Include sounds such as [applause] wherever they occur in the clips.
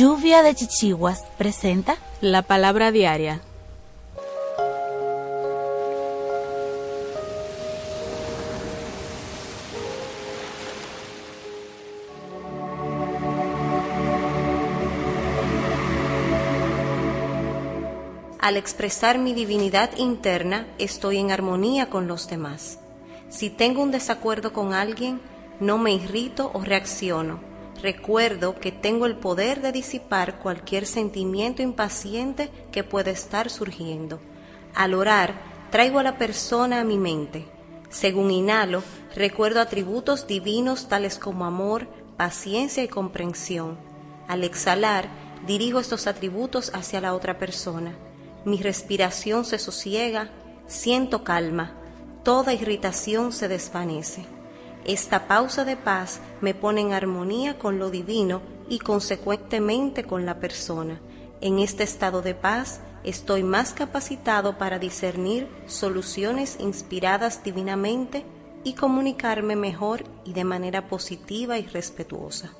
Lluvia de Chichiguas presenta la palabra diaria. Al expresar mi divinidad interna, estoy en armonía con los demás. Si tengo un desacuerdo con alguien, no me irrito o reacciono Recuerdo que tengo el poder de disipar cualquier sentimiento impaciente que pueda estar surgiendo. Al orar, traigo a la persona a mi mente. Según inhalo, recuerdo atributos divinos tales como amor, paciencia y comprensión. Al exhalar, dirijo estos atributos hacia la otra persona. Mi respiración se sosiega, siento calma, toda irritación se desvanece. Esta pausa de paz me pone en armonía con lo divino y consecuentemente con la persona. En este estado de paz estoy más capacitado para discernir soluciones inspiradas divinamente y comunicarme mejor y de manera positiva y respetuosa.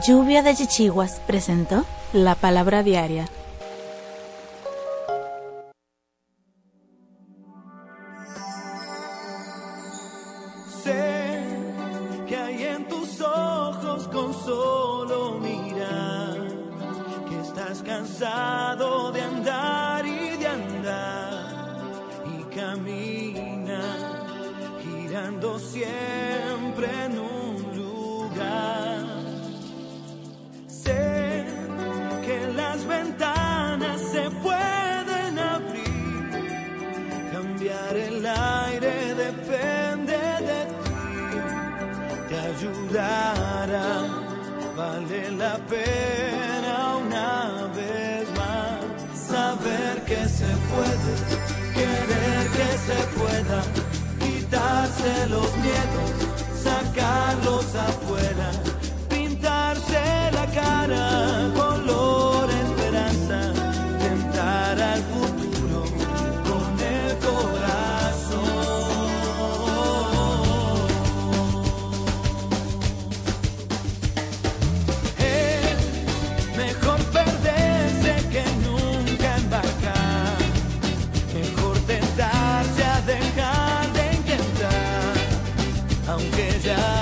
Lluvia de Chichiguas presentó la palabra diaria. Sé que hay en tus ojos con solo mirar que estás cansado de andar y de andar y camina girando siempre ayudará, vale la pena una vez más saber que se puede, querer que se pueda, quitarse los miedos, sacarlos afuera dejar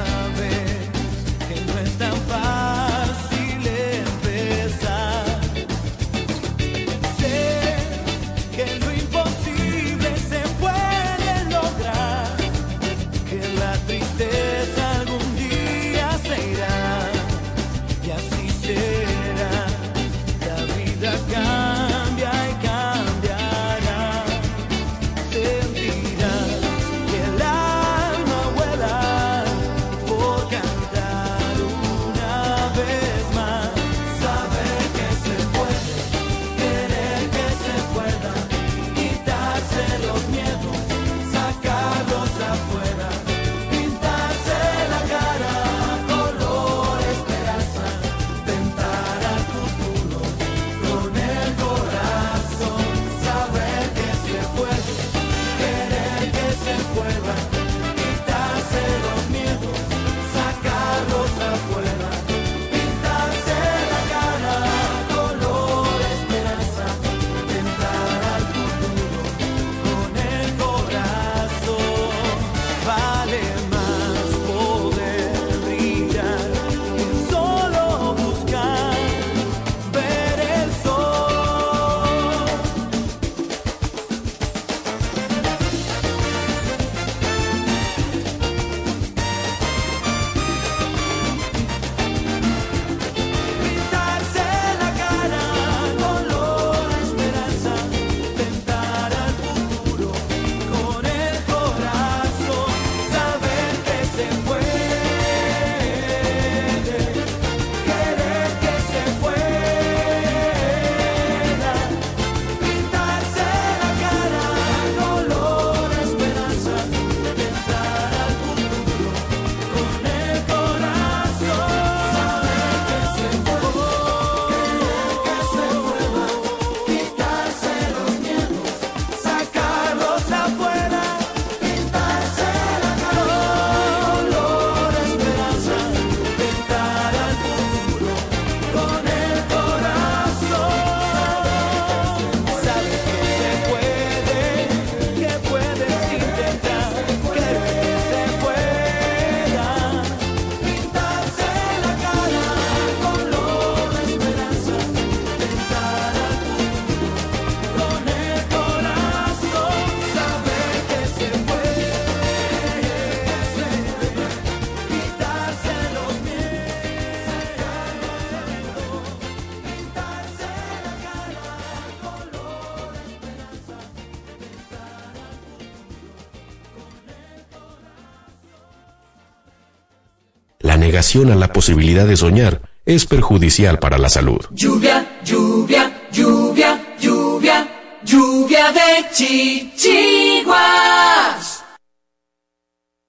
negación a la posibilidad de soñar es perjudicial para la salud. Lluvia, lluvia, lluvia, lluvia, lluvia de chichiguas.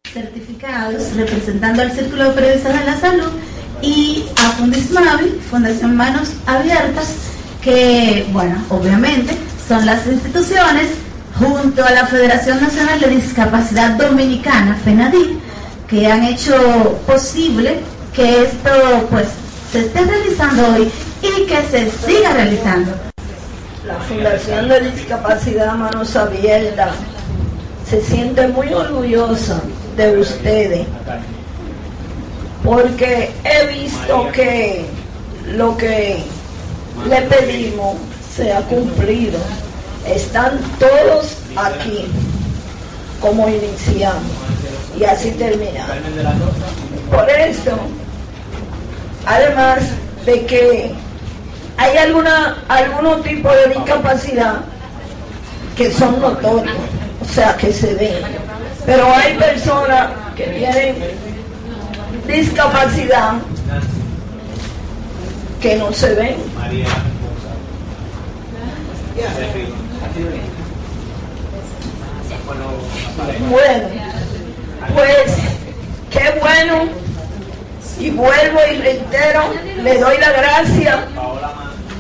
Certificados representando al Círculo de Periodistas de la Salud y a Fundismavi, Fundación Manos Abiertas, que, bueno, obviamente son las instituciones junto a la Federación Nacional de Discapacidad Dominicana, FENADIL, que han hecho posible que esto pues se esté realizando hoy y que se siga realizando. La Fundación de Discapacidad Manos Abiertas se siente muy orgullosa de ustedes porque he visto que lo que le pedimos se ha cumplido. Están todos aquí como iniciamos y así terminamos. Por eso, además de que hay alguna algunos tipo de discapacidad que son notorios, o sea, que se ven, pero hay personas que tienen discapacidad que no se ven. Bueno, pues qué bueno. Y vuelvo y reitero, le doy la gracia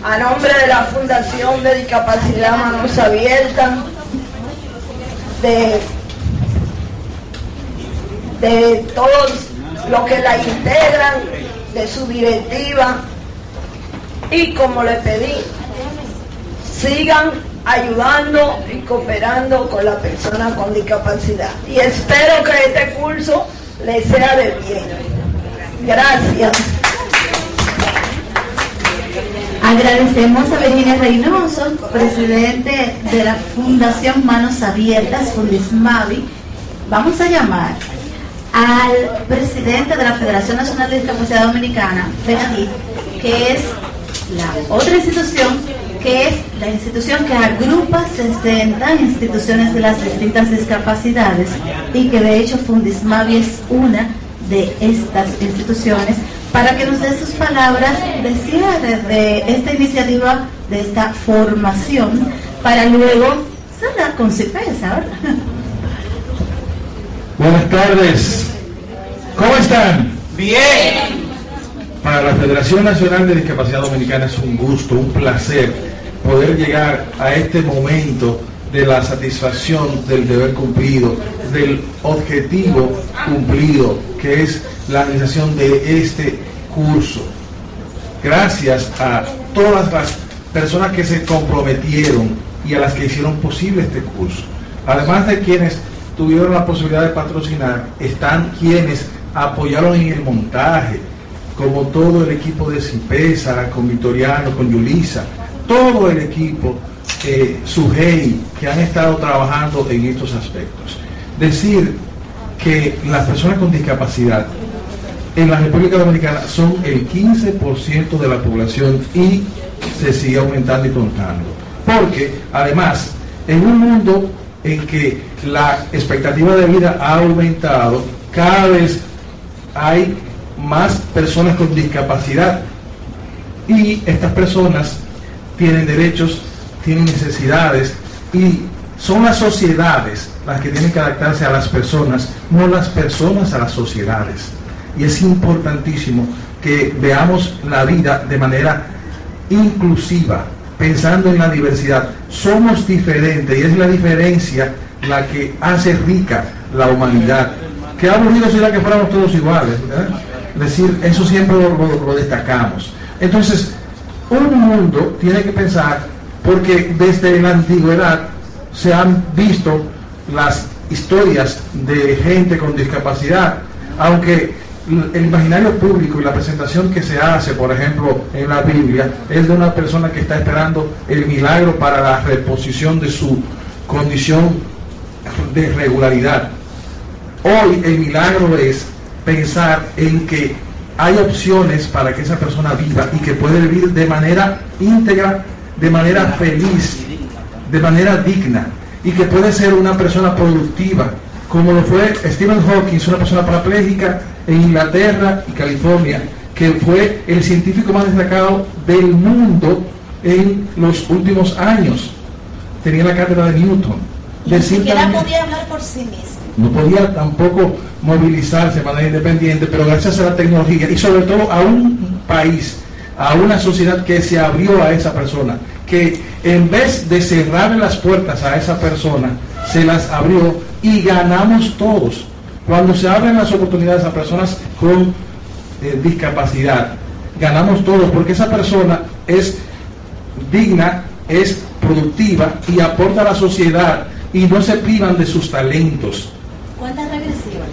a nombre de la Fundación de Discapacidad Manos Abiertas, de, de todos los que la integran, de su directiva, y como le pedí, sigan ayudando y cooperando con la persona con discapacidad. Y espero que este curso les sea de bien. Gracias. Agradecemos a Virginia Reynoso, presidente de la Fundación Manos Abiertas, Fundismavi. Vamos a llamar al presidente de la Federación Nacional de Discapacidad Dominicana, FENADID, que es la otra institución que es la institución que agrupa 60 instituciones de las distintas discapacidades y que de hecho Fundismavi es una de estas instituciones para que nos dé sus palabras de cierre de esta iniciativa, de esta formación, para luego cerrar con CIPESA, ¿verdad? [laughs] Buenas tardes. ¿Cómo están? Bien. Para la Federación Nacional de Discapacidad Dominicana es un gusto, un placer poder llegar a este momento de la satisfacción del deber cumplido, del objetivo cumplido, que es la realización de este curso. Gracias a todas las personas que se comprometieron y a las que hicieron posible este curso. Además de quienes tuvieron la posibilidad de patrocinar, están quienes apoyaron en el montaje, como todo el equipo de Cipesa, con Victoriano, con Yulisa, todo el equipo, eh, SUGEI, que han estado trabajando en estos aspectos. Decir que las personas con discapacidad en la República Dominicana son el 15% de la población y se sigue aumentando y contando. Porque además, en un mundo en que la expectativa de vida ha aumentado, cada vez hay más personas con discapacidad y estas personas tienen derechos, tienen necesidades y son las sociedades las que tienen que adaptarse a las personas, no las personas a las sociedades. Y es importantísimo que veamos la vida de manera inclusiva, pensando en la diversidad. Somos diferentes y es la diferencia la que hace rica la humanidad. Que aburrido sería que fuéramos todos iguales. Es decir, eso siempre lo, lo destacamos. Entonces, un mundo tiene que pensar, porque desde la antigüedad se han visto las historias de gente con discapacidad, aunque el imaginario público y la presentación que se hace, por ejemplo, en la Biblia, es de una persona que está esperando el milagro para la reposición de su condición de regularidad. Hoy el milagro es pensar en que hay opciones para que esa persona viva y que puede vivir de manera íntegra, de manera feliz, de manera digna y que puede ser una persona productiva como lo fue Stephen Hawking, una persona parapléjica en Inglaterra y California, que fue el científico más destacado del mundo en los últimos años. Tenía la cátedra de Newton. Y ni siquiera podía hablar por sí mismo. No podía tampoco movilizarse de manera independiente, pero gracias a la tecnología y sobre todo a un país, a una sociedad que se abrió a esa persona, que en vez de cerrarle las puertas a esa persona, se las abrió y ganamos todos. Cuando se abren las oportunidades a personas con eh, discapacidad, ganamos todos, porque esa persona es digna, es productiva y aporta a la sociedad y no se privan de sus talentos.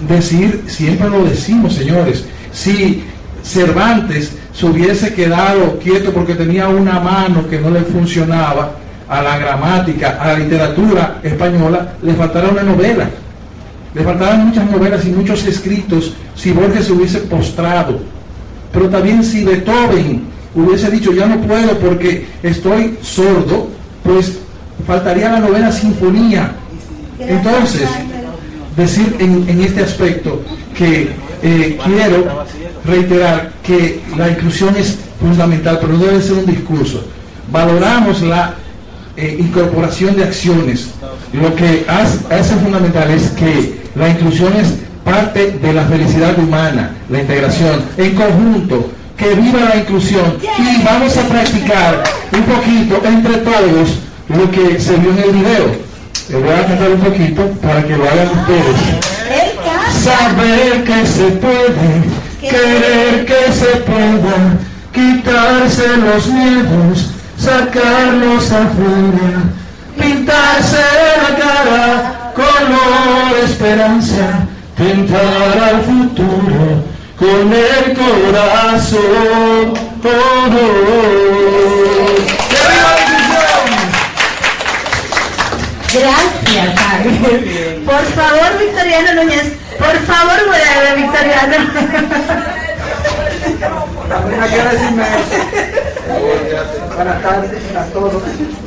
Decir, siempre lo decimos, señores, si Cervantes se hubiese quedado quieto porque tenía una mano que no le funcionaba a la gramática, a la literatura española, le faltara una novela. Le faltaban muchas novelas y muchos escritos si Borges se hubiese postrado. Pero también si Beethoven hubiese dicho, ya no puedo porque estoy sordo, pues faltaría la novena sinfonía. Entonces, decir en, este aspecto que eh, quiero reiterar que la inclusión es fundamental, pero no debe ser un discurso. Valoramos la eh, incorporación de acciones. Lo que hace fundamental es que la inclusión es parte de la felicidad humana, la integración en conjunto. Que viva la inclusión y vamos a practicar un poquito entre todos lo que se vio en el video. Les voy a cantar un poquito para que lo hagan ustedes. Saber que se puede, querer que se pueda, quitarse los miedos, sacarlos afuera, pintarse la cara, color esperanza, tentar al futuro con el corazón. Oh, oh, oh. Gracias, Ángel. Por favor, Victoriano Núñez. Por favor, vuelve, Victoriano. Buenas tardes a todos.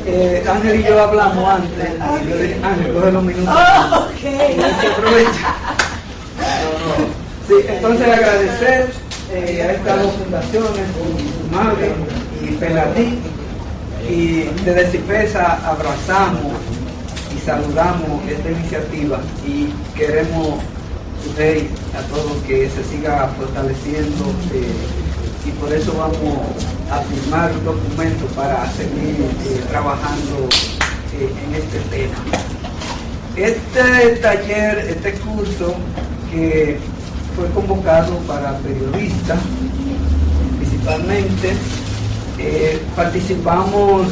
Eh, Ángel y yo hablamos antes. Yo dije, Ángel, coge los minutos. Oh, ok. Y hay que aprovechar. Sí, entonces agradecer eh, a estas dos fundaciones, Mavi y Pelatí, y desde Cipesa abrazamos saludamos esta iniciativa y queremos a todos que se siga fortaleciendo eh, y por eso vamos a firmar un documento para seguir eh, trabajando eh, en este tema. Este taller, este curso que fue convocado para periodistas, principalmente, participamos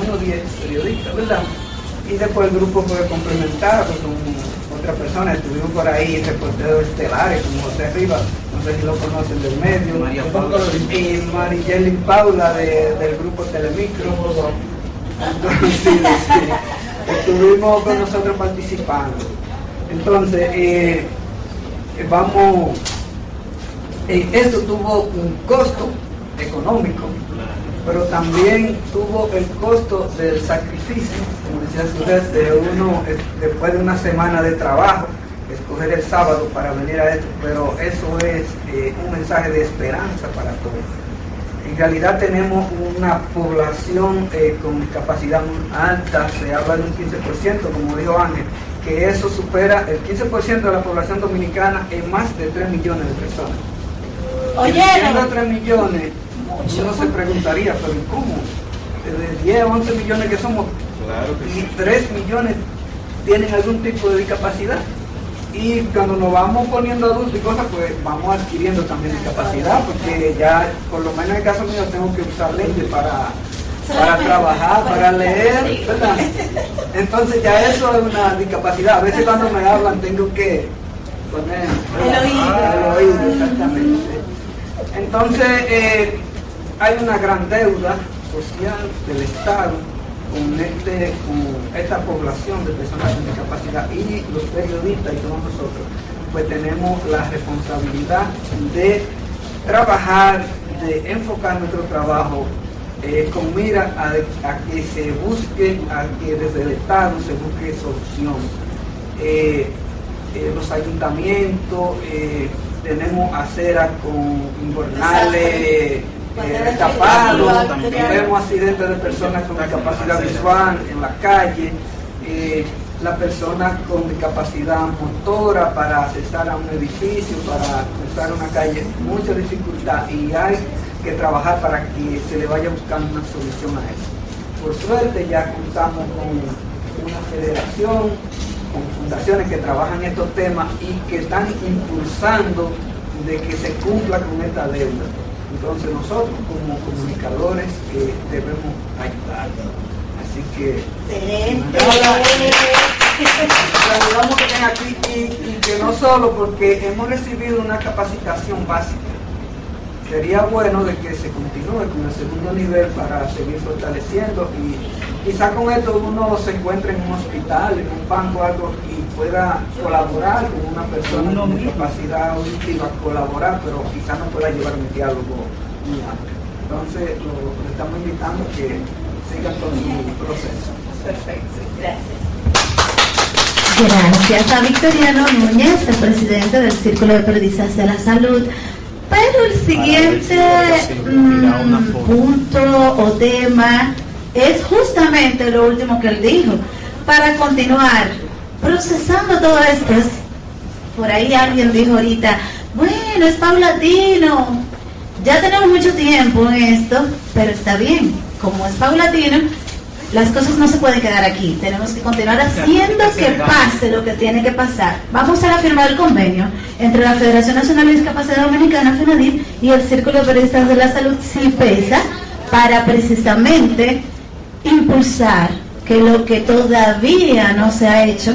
unos 10 periodistas, ¿verdad? Y después el grupo fue complementado con otra persona, estuvimos por ahí reporteros estelares como José Rivas, no sé si lo conocen del medio, María Paula. y Marigeli Paula de- del grupo Telemicro. Entonces, sí, estuvimos con nosotros participando. Entonces, eh, vamos, eh, esto tuvo un costo económico, pero también tuvo el costo del sacrificio, como decía Suárez, de uno eh, después de una semana de trabajo, escoger el sábado para venir a esto, pero eso es eh, un mensaje de esperanza para todos. En realidad tenemos una población eh, con discapacidad muy alta, se habla de un 15%, como dijo Ángel, que eso supera el 15% de la población dominicana en más de 3 millones de personas. Oye, Siendo 3 millones, uno se preguntaría, pero ¿y ¿cómo? De 10 a 11 millones que somos, y 3 millones tienen algún tipo de discapacidad. Y cuando nos vamos poniendo adultos y cosas, pues vamos adquiriendo también discapacidad, porque ya, por lo menos en el caso mío, tengo que usar lentes para, para trabajar, para leer, ¿verdad? Entonces ya eso es una discapacidad. A veces cuando me hablan tengo que poner El oído. el oído, exactamente. Entonces eh, hay una gran deuda social del Estado con, este, con esta población de personas con discapacidad y los periodistas y todos nosotros, pues tenemos la responsabilidad de trabajar, de enfocar nuestro trabajo eh, con mira a, a que se busque, a que desde el Estado se busque solución. eh, eh, los ayuntamientos, tenemos aceras con invernales eh, tapados, vemos accidentes de personas con discapacidad visual en la calle, eh, las personas con discapacidad motora para accesar a un edificio, para cruzar una calle, mucha dificultad y hay que trabajar para que se le vaya buscando una solución a eso. Por suerte ya contamos con una federación, con fundaciones que trabajan estos temas y que están impulsando de que se cumpla con esta deuda. Entonces nosotros como comunicadores eh, debemos ayudar. Así que saludamos que estén aquí y, y que no solo porque hemos recibido una capacitación básica. Sería bueno de que se continúe con el segundo nivel para seguir fortaleciendo y quizá con esto uno se encuentre en un hospital, en un banco algo y pueda colaborar con una persona con discapacidad auditiva, colaborar, pero quizá no pueda llevar un diálogo muy amplio. Entonces lo, lo estamos invitando a que sigan con su proceso. Perfecto, gracias. Gracias a Victoriano Núñez, el presidente del Círculo de Periodistas de la Salud. Pero el siguiente mm, punto o tema es justamente lo último que él dijo. Para continuar procesando todo esto, es- por ahí alguien dijo ahorita, bueno, es paulatino. Ya tenemos mucho tiempo en esto, pero está bien. Como es paulatino, las cosas no se pueden quedar aquí. Tenemos que continuar haciendo que pase lo que tiene que pasar. Vamos a firmar el convenio entre la Federación Nacional de Discapacidad Dominicana, FENADID, y el Círculo de Periodistas de la Salud, CIPESA, para precisamente impulsar que lo que todavía no se ha hecho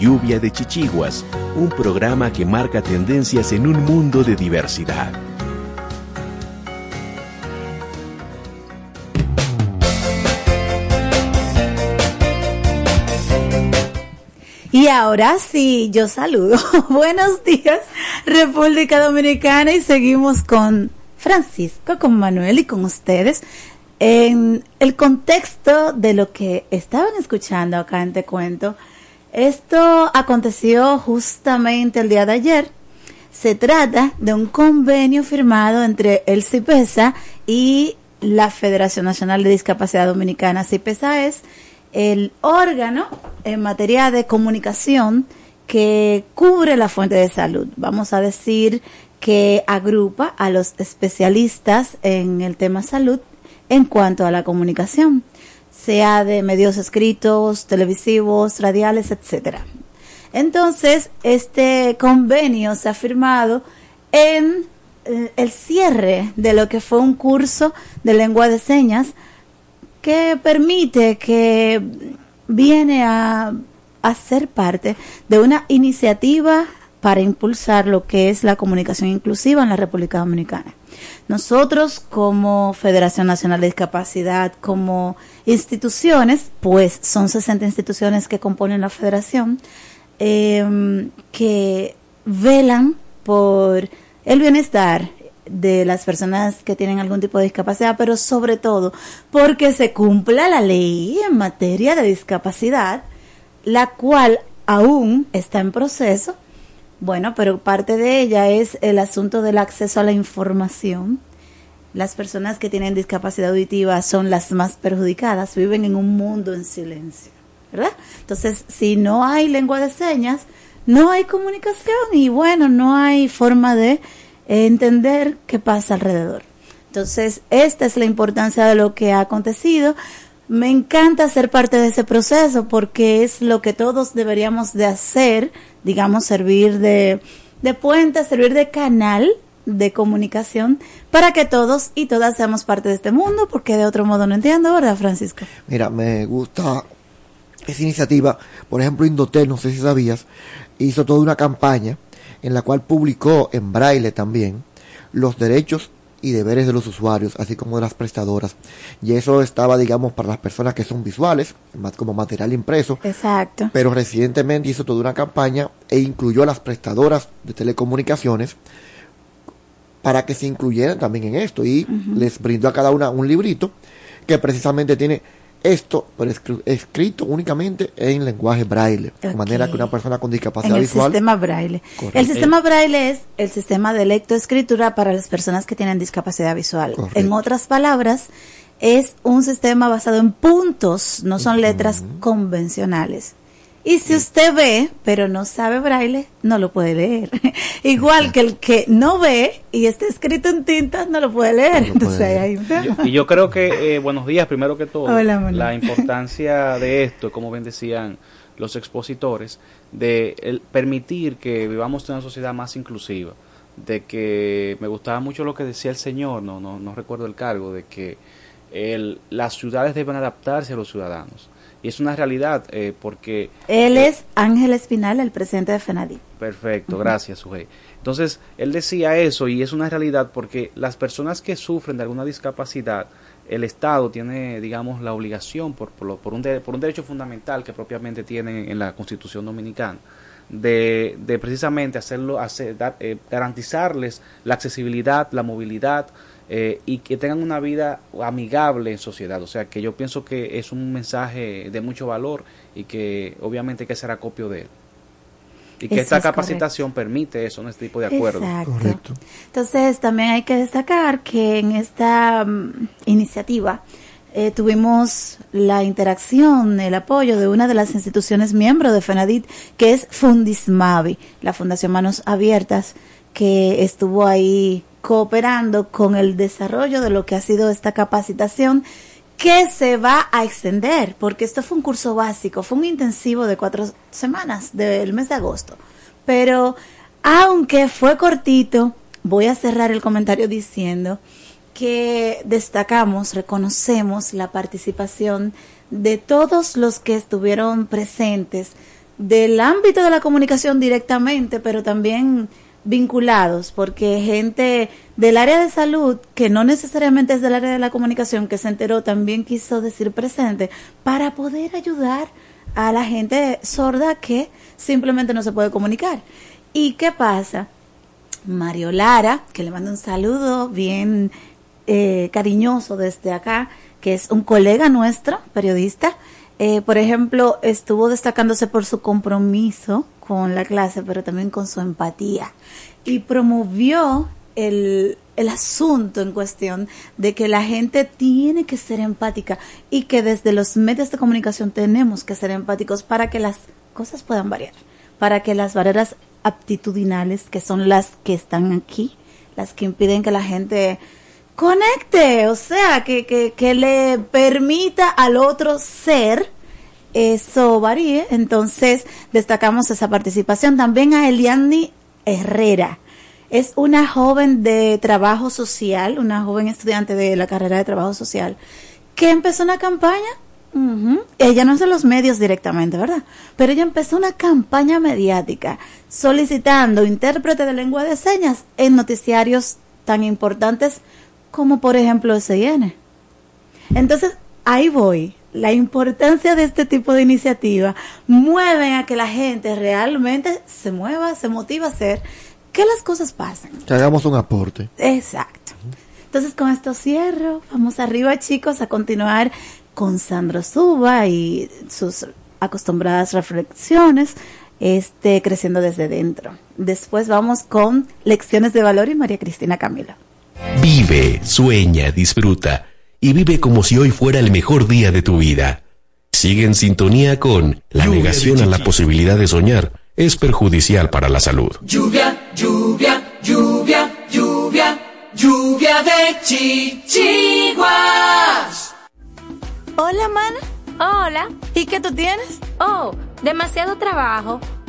Lluvia de Chichiguas, un programa que marca tendencias en un mundo de diversidad. Y ahora sí, yo saludo. [laughs] Buenos días, República Dominicana, y seguimos con Francisco, con Manuel y con ustedes en el contexto de lo que estaban escuchando acá en Te Cuento. Esto aconteció justamente el día de ayer. Se trata de un convenio firmado entre el CIPESA y la Federación Nacional de Discapacidad Dominicana. CIPESA es el órgano en materia de comunicación que cubre la fuente de salud. Vamos a decir que agrupa a los especialistas en el tema salud en cuanto a la comunicación, sea de medios escritos, televisivos, radiales, etcétera. Entonces, este convenio se ha firmado en eh, el cierre de lo que fue un curso de lengua de señas que permite que viene a, a ser parte de una iniciativa para impulsar lo que es la comunicación inclusiva en la República Dominicana. Nosotros como Federación Nacional de Discapacidad, como instituciones, pues son 60 instituciones que componen la federación, eh, que velan por el bienestar de las personas que tienen algún tipo de discapacidad, pero sobre todo porque se cumpla la ley en materia de discapacidad, la cual aún está en proceso. Bueno, pero parte de ella es el asunto del acceso a la información. Las personas que tienen discapacidad auditiva son las más perjudicadas, viven en un mundo en silencio, ¿verdad? Entonces, si no hay lengua de señas, no hay comunicación y bueno, no hay forma de entender qué pasa alrededor. Entonces, esta es la importancia de lo que ha acontecido. Me encanta ser parte de ese proceso porque es lo que todos deberíamos de hacer, digamos, servir de, de puente, servir de canal de comunicación para que todos y todas seamos parte de este mundo, porque de otro modo no entiendo, ¿verdad, Francisco? Mira, me gusta esa iniciativa. Por ejemplo, Indotel, no sé si sabías, hizo toda una campaña en la cual publicó en braille también los derechos y deberes de los usuarios, así como de las prestadoras. Y eso estaba, digamos, para las personas que son visuales, más como material impreso. Exacto. Pero recientemente hizo toda una campaña e incluyó a las prestadoras de telecomunicaciones para que se incluyeran también en esto. Y les brindó a cada una un librito que precisamente tiene esto, pero escri- escrito únicamente en lenguaje braille, de manera que una persona con discapacidad en el visual sistema braille. Correcto. El sistema braille es el sistema de lectoescritura para las personas que tienen discapacidad visual. Correcto. En otras palabras, es un sistema basado en puntos, no son letras convencionales. Y si usted ve, pero no sabe braille, no lo puede leer. [laughs] Igual que el que no ve y está escrito en tinta, no lo puede leer. Entonces ahí hay un tema. Y yo creo que, eh, buenos días, primero que todo, Hola, la importancia de esto, como bien decían los expositores, de el permitir que vivamos en una sociedad más inclusiva, de que me gustaba mucho lo que decía el señor, no, no, no recuerdo el cargo, de que el, las ciudades deben adaptarse a los ciudadanos. Y es una realidad, eh, porque Él es Ángel Espinal, el presidente de FENADI. Perfecto, gracias, Sujei. Entonces, él decía eso y es una realidad porque las personas que sufren de alguna discapacidad, el Estado tiene, digamos, la obligación por, por, lo- por un, de- por un derecho fundamental que propiamente tiene en la Constitución Dominicana de, de precisamente hacerlo, hacer, dar, eh, garantizarles la accesibilidad, la movilidad eh, y que tengan una vida amigable en sociedad. O sea, que yo pienso que es un mensaje de mucho valor y que obviamente hay que hacer acopio de él. Y que Eso esta es capacitación permite eso, este tipo de acuerdos. Exacto. Entonces, también hay que destacar que en esta mm, iniciativa eh, tuvimos la interacción, el apoyo de una de las instituciones miembros de FENADIT, que es Fundismavi, la Fundación Manos Abiertas, que estuvo ahí cooperando con el desarrollo de lo que ha sido esta capacitación que se va a extender, porque esto fue un curso básico, fue un intensivo de cuatro semanas del mes de agosto. Pero aunque fue cortito, voy a cerrar el comentario diciendo que destacamos, reconocemos la participación de todos los que estuvieron presentes del ámbito de la comunicación directamente, pero también vinculados, porque gente del área de salud, que no necesariamente es del área de la comunicación, que se enteró, también quiso decir presente, para poder ayudar a la gente sorda que simplemente no se puede comunicar. ¿Y qué pasa? Mario Lara, que le mando un saludo bien eh, cariñoso desde acá, que es un colega nuestro, periodista, eh, por ejemplo, estuvo destacándose por su compromiso con la clase, pero también con su empatía. Y promovió el, el asunto en cuestión de que la gente tiene que ser empática y que desde los medios de comunicación tenemos que ser empáticos para que las cosas puedan variar, para que las barreras aptitudinales, que son las que están aquí, las que impiden que la gente conecte, o sea, que, que, que le permita al otro ser, eso varíe. Entonces, destacamos esa participación. También a Eliani Herrera. Es una joven de trabajo social, una joven estudiante de la carrera de trabajo social, que empezó una campaña. Ella no es de los medios directamente, ¿verdad? Pero ella empezó una campaña mediática solicitando intérprete de lengua de señas en noticiarios tan importantes como por ejemplo SIN. Entonces, ahí voy. La importancia de este tipo de iniciativa mueven a que la gente realmente se mueva, se motiva a hacer que las cosas pasen. que hagamos un aporte. Exacto. Entonces con esto cierro. Vamos arriba chicos a continuar con Sandro Suba y sus acostumbradas reflexiones, este creciendo desde dentro. Después vamos con lecciones de valor y María Cristina Camilo. Vive, sueña, disfruta y vive como si hoy fuera el mejor día de tu vida. Sigue en sintonía con La negación a la posibilidad de soñar es perjudicial para la salud. Lluvia, lluvia, lluvia, lluvia, lluvia de chichiguas. Hola, mana. Hola. ¿Y qué tú tienes? Oh, demasiado trabajo.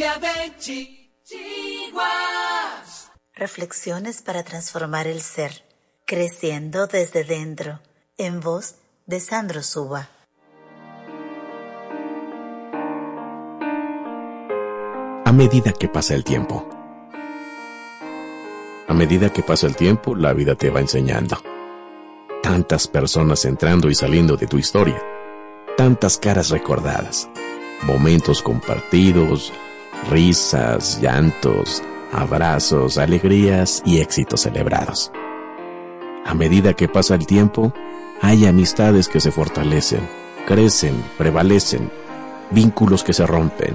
Lluvia de chichiguas. Reflexiones para transformar el ser, creciendo desde dentro, en voz de Sandro Suba. A medida que pasa el tiempo. A medida que pasa el tiempo, la vida te va enseñando. Tantas personas entrando y saliendo de tu historia. Tantas caras recordadas. Momentos compartidos, risas, llantos, abrazos, alegrías y éxitos celebrados. A medida que pasa el tiempo, hay amistades que se fortalecen, crecen, prevalecen, vínculos que se rompen,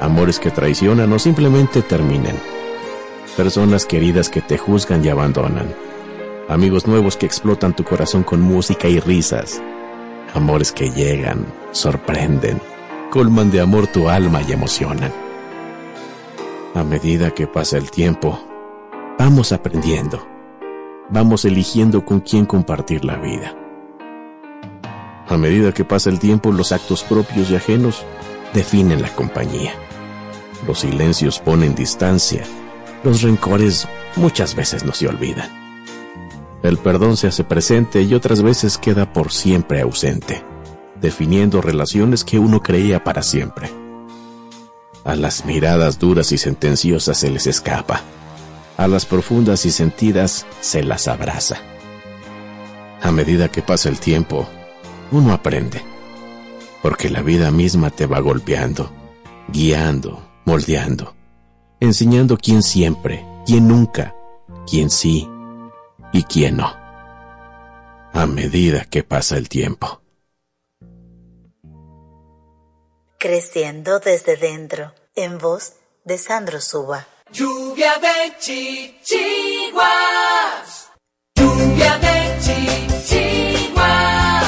amores que traicionan o simplemente terminan, personas queridas que te juzgan y abandonan, amigos nuevos que explotan tu corazón con música y risas, amores que llegan, sorprenden, colman de amor tu alma y emocionan. A medida que pasa el tiempo, vamos aprendiendo, vamos eligiendo con quién compartir la vida. A medida que pasa el tiempo, los actos propios y ajenos definen la compañía. Los silencios ponen distancia, los rencores muchas veces no se olvidan. El perdón se hace presente y otras veces queda por siempre ausente, definiendo relaciones que uno creía para siempre. A las miradas duras y sentenciosas se les escapa, a las profundas y sentidas se las abraza. A medida que pasa el tiempo, uno aprende, porque la vida misma te va golpeando, guiando, moldeando, enseñando quién siempre, quién nunca, quién sí y quién no, a medida que pasa el tiempo. Creciendo desde dentro, en voz de Sandro Suba. Lluvia de chichiguas. Lluvia de chichiguas.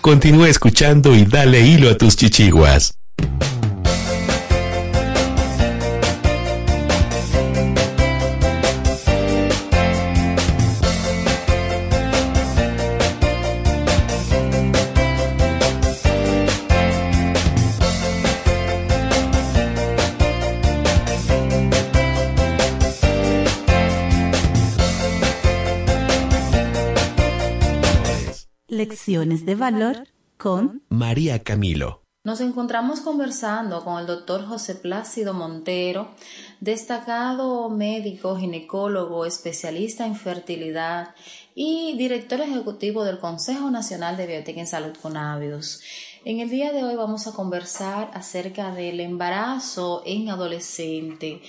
Continúa escuchando y dale hilo a tus chichiguas. Lecciones de valor con María Camilo. Nos encontramos conversando con el doctor José Plácido Montero, destacado médico, ginecólogo, especialista en fertilidad y director ejecutivo del Consejo Nacional de Bioética en Salud Conavios. En el día de hoy vamos a conversar acerca del embarazo en adolescente.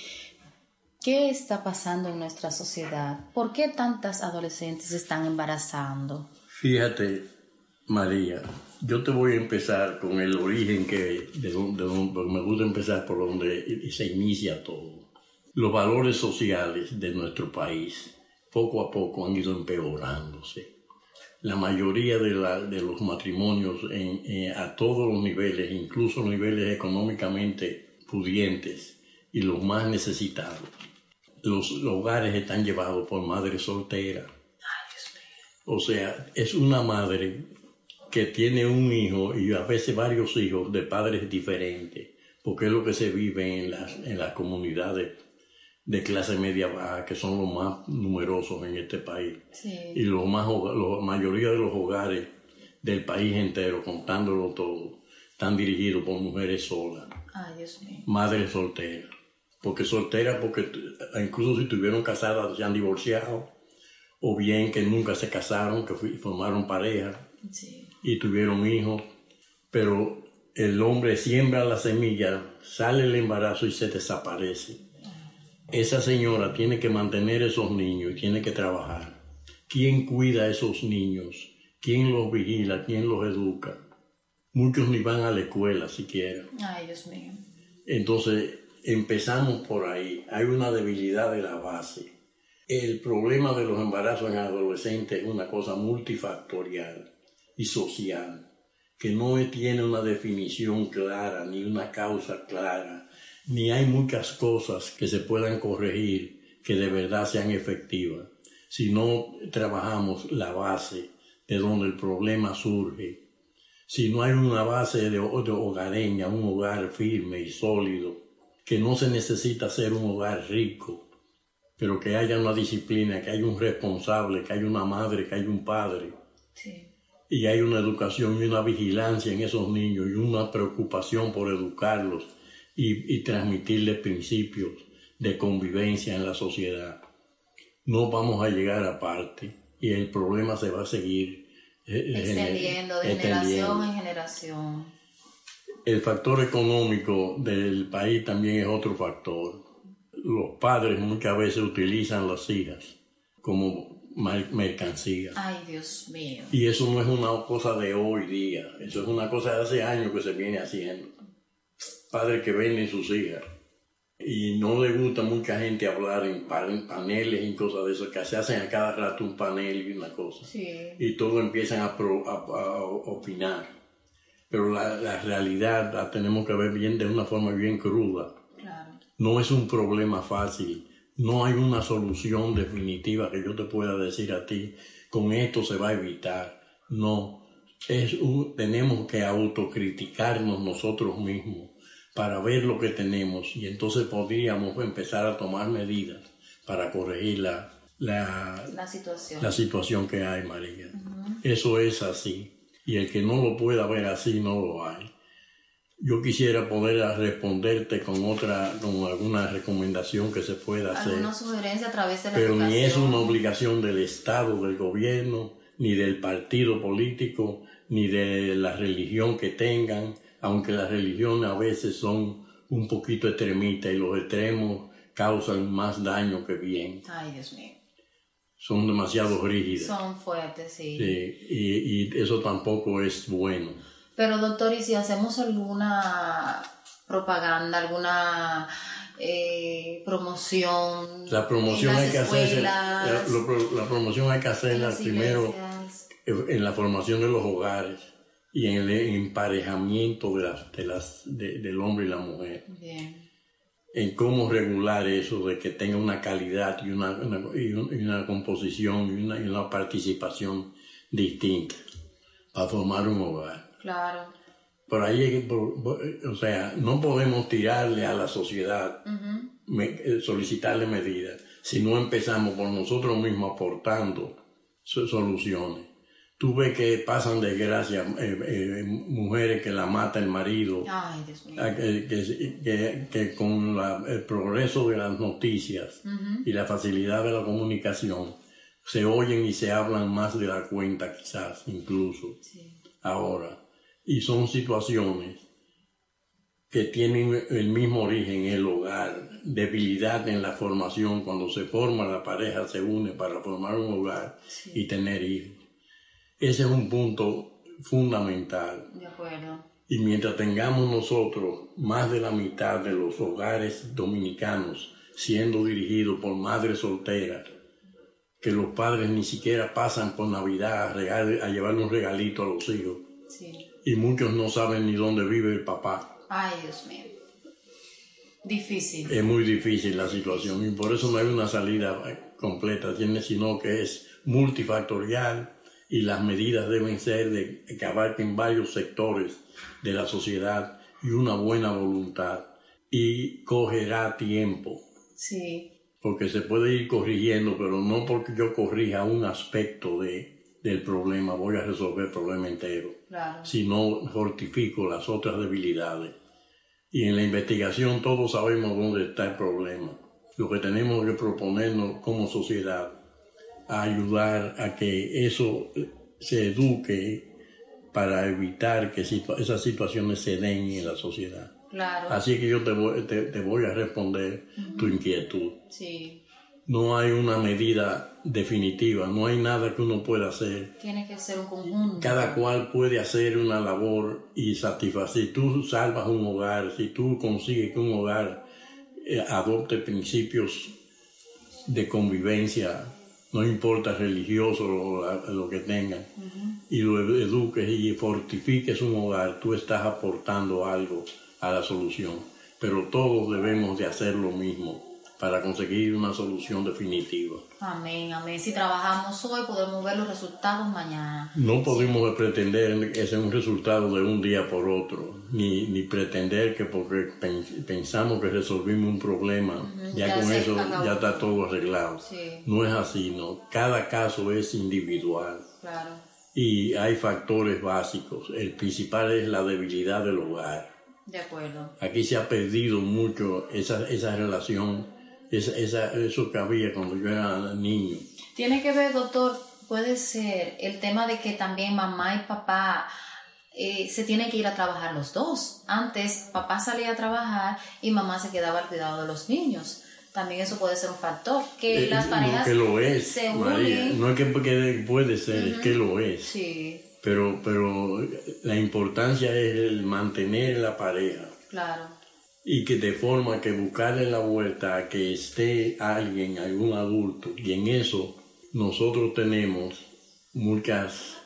¿Qué está pasando en nuestra sociedad? ¿Por qué tantas adolescentes se están embarazando? Fíjate, María, yo te voy a empezar con el origen que de donde, me gusta empezar por donde se inicia todo. Los valores sociales de nuestro país poco a poco han ido empeorándose. La mayoría de, la, de los matrimonios a todos los niveles, incluso niveles económicamente pudientes y los más necesitados, los hogares están llevados por madres solteras o sea, es una madre que tiene un hijo y a veces varios hijos de padres diferentes, porque es lo que se vive en las, en las comunidades de clase media baja, que son los más numerosos en este país. Y los más, la mayoría de los hogares del país entero, contándolo todo, están dirigidos por mujeres solas. Ay, Dios mío. Madres solteras. Porque solteras, porque incluso si estuvieron casadas, se han divorciado o bien que nunca se casaron, que formaron pareja y tuvieron hijos, pero el hombre siembra la semilla, sale el embarazo y se desaparece. Esa señora tiene que mantener esos niños y tiene que trabajar. ¿Quién cuida a esos niños? ¿Quién los vigila? ¿Quién los educa? Muchos ni van a la escuela siquiera. Ay, Dios mío. Entonces, empezamos por ahí. Hay una debilidad de la base. El problema de los embarazos en adolescentes es una cosa multifactorial y social, que no tiene una definición clara, ni una causa clara, ni hay muchas cosas que se puedan corregir que de verdad sean efectivas, si no trabajamos la base de donde el problema surge. Si no hay una base de, de hogareña, un hogar firme y sólido, que no se necesita ser un hogar rico, pero que haya una disciplina, que haya un responsable, que haya una madre, que haya un padre. Y hay una educación y una vigilancia en esos niños y una preocupación por educarlos y, transmitirles principios de convivencia en la sociedad. No vamos a llegar aparte y el problema se va a seguir eh, eh, extendiendo de generación en generación. El factor económico del país también es otro factor los padres muchas veces utilizan las hijas como mercancía. Ay, Dios mío. Y eso no es una cosa de hoy día, eso es una cosa de hace años que se viene haciendo. Padres que venden sus hijas. Y no le gusta a mucha gente hablar en, paneles y cosas de eso, que se hacen a cada rato un panel y una cosa. Y todos empiezan a, opinar. Pero la, la realidad la tenemos que ver bien de una forma bien cruda no es un problema fácil, no hay una solución definitiva que yo te pueda decir a ti, con esto se va a evitar. No, es tenemos que autocriticarnos nosotros mismos para ver lo que tenemos y entonces podríamos empezar a tomar medidas para corregir la, la, situación. la situación que hay, María. Eso es así. Y el que no lo pueda ver así, no lo hay. Yo quisiera poder responderte con otra, con alguna recomendación que se pueda hacer. Alguna sugerencia a través de la Pero ni es una obligación del Estado, del gobierno, ni del partido político, ni de la religión que tengan, aunque las religiones a veces son un poquito extremistas y los extremos causan más daño que bien. Ay, Dios mío. Son demasiado rígidas. Son fuertes, sí. sí y, y eso tampoco es bueno. Pero doctor, ¿y si hacemos alguna propaganda, alguna eh, promoción? La promoción hay que hacerla, la, promoción hay que hacerla primero en la formación de los hogares. y en el emparejamiento de las, de las, de- del hombre y la mujer. Bien. En cómo regular eso de que tenga una calidad y una, una- y un- y una composición y una, y una participación distinta para formar un hogar. Claro. Por ahí, hay que- por- por- o sea, no podemos tirarle a la sociedad me- eh, solicitarle medidas si no empezamos por nosotros mismos aportando so- soluciones. Tú ves que pasan desgracias, eh, eh, mujeres que la mata el marido, Ay, que, que- que- que con la- el progreso de las noticias y la facilidad de la comunicación se oyen y se hablan más de la cuenta quizás incluso ahora. Y son situaciones que tienen el mismo origen, el hogar, debilidad en la formación, cuando se forma la pareja se une para formar un hogar y tener hijos. Ese es un punto fundamental. De acuerdo. Y mientras tengamos nosotros más de la mitad de los hogares dominicanos siendo dirigidos por madres solteras, que los padres ni siquiera pasan por Navidad a, regal- a llevarle un regalito a los hijos. Y muchos no saben ni dónde vive el papá. Ay, Dios mío. Difícil. Es muy difícil la situación y por eso no hay una salida eh, completa, sino que es multifactorial y las medidas deben ser de que abarquen varios sectores de la sociedad y una buena voluntad y cogerá tiempo Sí. porque se puede ir corrigiendo, pero no porque yo corrija un aspecto de, del problema, voy a resolver el problema entero Claro. sino fortifico las otras debilidades. Y en la investigación todos sabemos dónde está el problema. Lo que tenemos que proponernos como sociedad a ayudar a que eso se eduque para evitar que esas situaciones se den en la sociedad. Claro. Así que yo te voy, te, te voy a responder tu inquietud. Sí. No hay una medida definitiva, no hay nada que uno pueda hacer Tiene que ser un conjunto. cada cual puede hacer una labor y satisfacer. Si tú salvas un hogar, si tú consigues que un hogar eh, adopte principios de convivencia, no importa religioso o la- lo que tengan, y lo eduques y fortifiques un hogar, tú estás aportando algo a la solución. Pero todos debemos de hacer lo mismo para conseguir una solución definitiva. Amén, amén. Si trabajamos hoy, podemos ver los resultados mañana. No podemos pretender que sea un resultado de un día por otro, ni, ni pretender que porque pen- pensamos que resolvimos un problema, Ujú, ya, ya con eso acabó. ya está todo arreglado. Sí. No es así, no. Cada caso es individual Claro. y hay factores básicos. El principal es la debilidad del hogar. De acuerdo. Aquí se ha perdido mucho esa, esa relación, esa, esa- eso que había cuando yo era niño. Tiene que ver, doctor, puede ser el tema de que también mamá y papá eh, se tienen que ir a trabajar los dos. Antes papá salía a trabajar y mamá se quedaba al cuidado de los niños. También eso puede ser un factor. Que Eh, las no, parejas que lo es, se unen. No es que puede ser, es Ujú. que lo es. Sí, Pero, pero la importancia es el mantener la pareja claro. Y que de forma que buscarle la vuelta a que esté alguien, algún adulto, y en eso nosotros tenemos muchos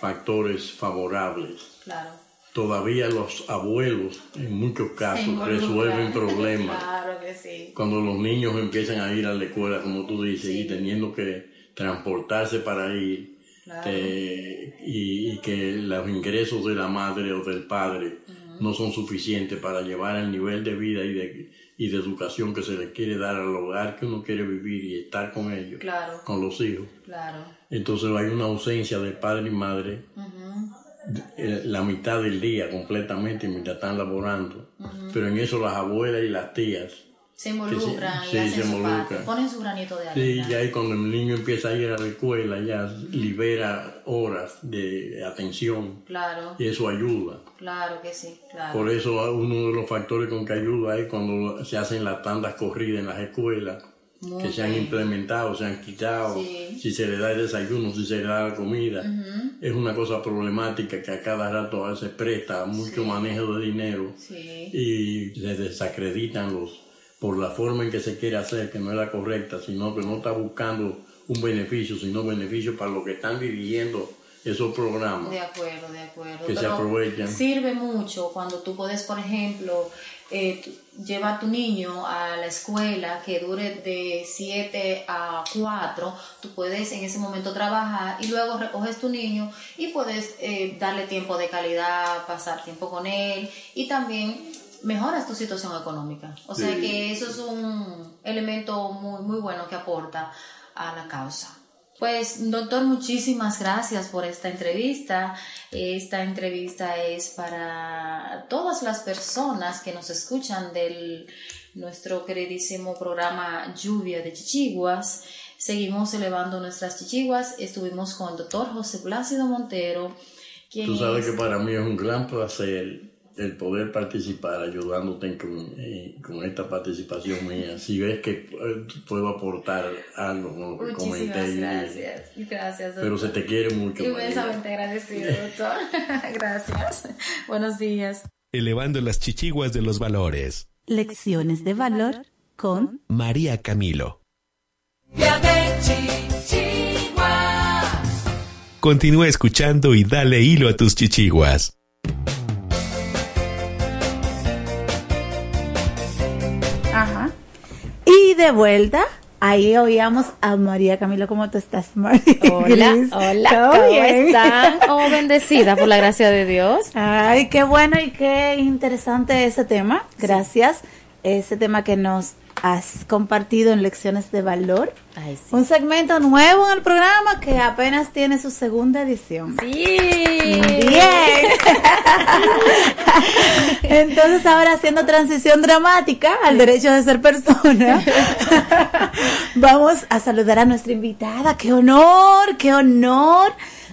factores favorables. Claro. Todavía los abuelos, en muchos casos, resuelven problemas. [laughs] Claro que sí. Cuando los niños empiezan a ir a la escuela, como tú dices, y teniendo que transportarse para ir, Claro. eh, y, y que los ingresos de la madre o del padre no son suficientes para llevar el nivel de vida y de, y de educación que se le quiere dar al hogar que uno quiere vivir y estar con ellos, Claro. con los hijos. Claro. Entonces hay una ausencia de padre y madre eh, la mitad del día completamente mientras están laborando. Pero en eso las abuelas y las tías Se involucran Sí, y sí, hacen se su involucran. parte, ponen su granito de Sí, arena. ya ahí cuando el niño empieza a ir a la escuela, ya libera horas de atención Claro. y eso ayuda. Claro que sí, claro. Por eso uno de los factores con que ayuda es cuando se hacen las tandas corridas en las escuelas, Muy que se han implementado, se han quitado, Sí. si se le da el desayuno, si se le da la comida. Es una cosa problemática que a cada rato a veces presta mucho Sí. manejo de dinero Sí. y se desacreditan los por la forma en que se quiere hacer, que no es la correcta, sino que no está buscando un beneficio, sino beneficio para los que están dirigiendo esos programas De acuerdo, de acuerdo. que se aprovechan. Sirve mucho cuando tú puedes, por ejemplo, eh, a tu niño a la escuela que dure de 7 a 4, tú puedes en ese momento trabajar y luego recoges tu niño y puedes eh, darle tiempo de calidad, pasar tiempo con él y también mejoras tu situación económica. O sea que eso es un elemento muy, muy bueno que aporta a la causa. Pues, doctor, muchísimas gracias por esta entrevista. Esta entrevista es para todas las personas que nos escuchan del nuestro queridísimo programa Lluvia de Chichiguas. Seguimos elevando nuestras chichiguas. Estuvimos con el doctor José Plácido Montero, quien Tú sabes es- que para mí es un gran placer el poder participar ayudándote con, eh, con esta participación mía. Si ves que eh, puedo aportar algo lo que comenté. Muchísimas y- gracias. Gracias, doctor. Pero se te quiere mucho. Inmensamente agradecido, doctor. [laughs] gracias. Buenos días. Elevando las chichiguas de los valores. Lecciones de valor con María Camilo. Continúa escuchando y dale hilo a tus chichiguas. De vuelta, ahí oíamos a María Camilo. ¿Cómo tú estás, María? Hola, hola, ¿Todo ¿cómo bien? están? Oh, bendecida por la gracia de Dios. Ay, qué bueno y qué interesante ese tema. Gracias. Ese tema que nos has compartido en Lecciones de Valor. Ay, sí. Un segmento nuevo en el programa que apenas tiene su segunda edición. Sí. Bien. [laughs] Entonces ahora haciendo transición dramática al derecho de ser persona, [laughs] vamos a saludar a nuestra invitada. Qué honor, qué honor.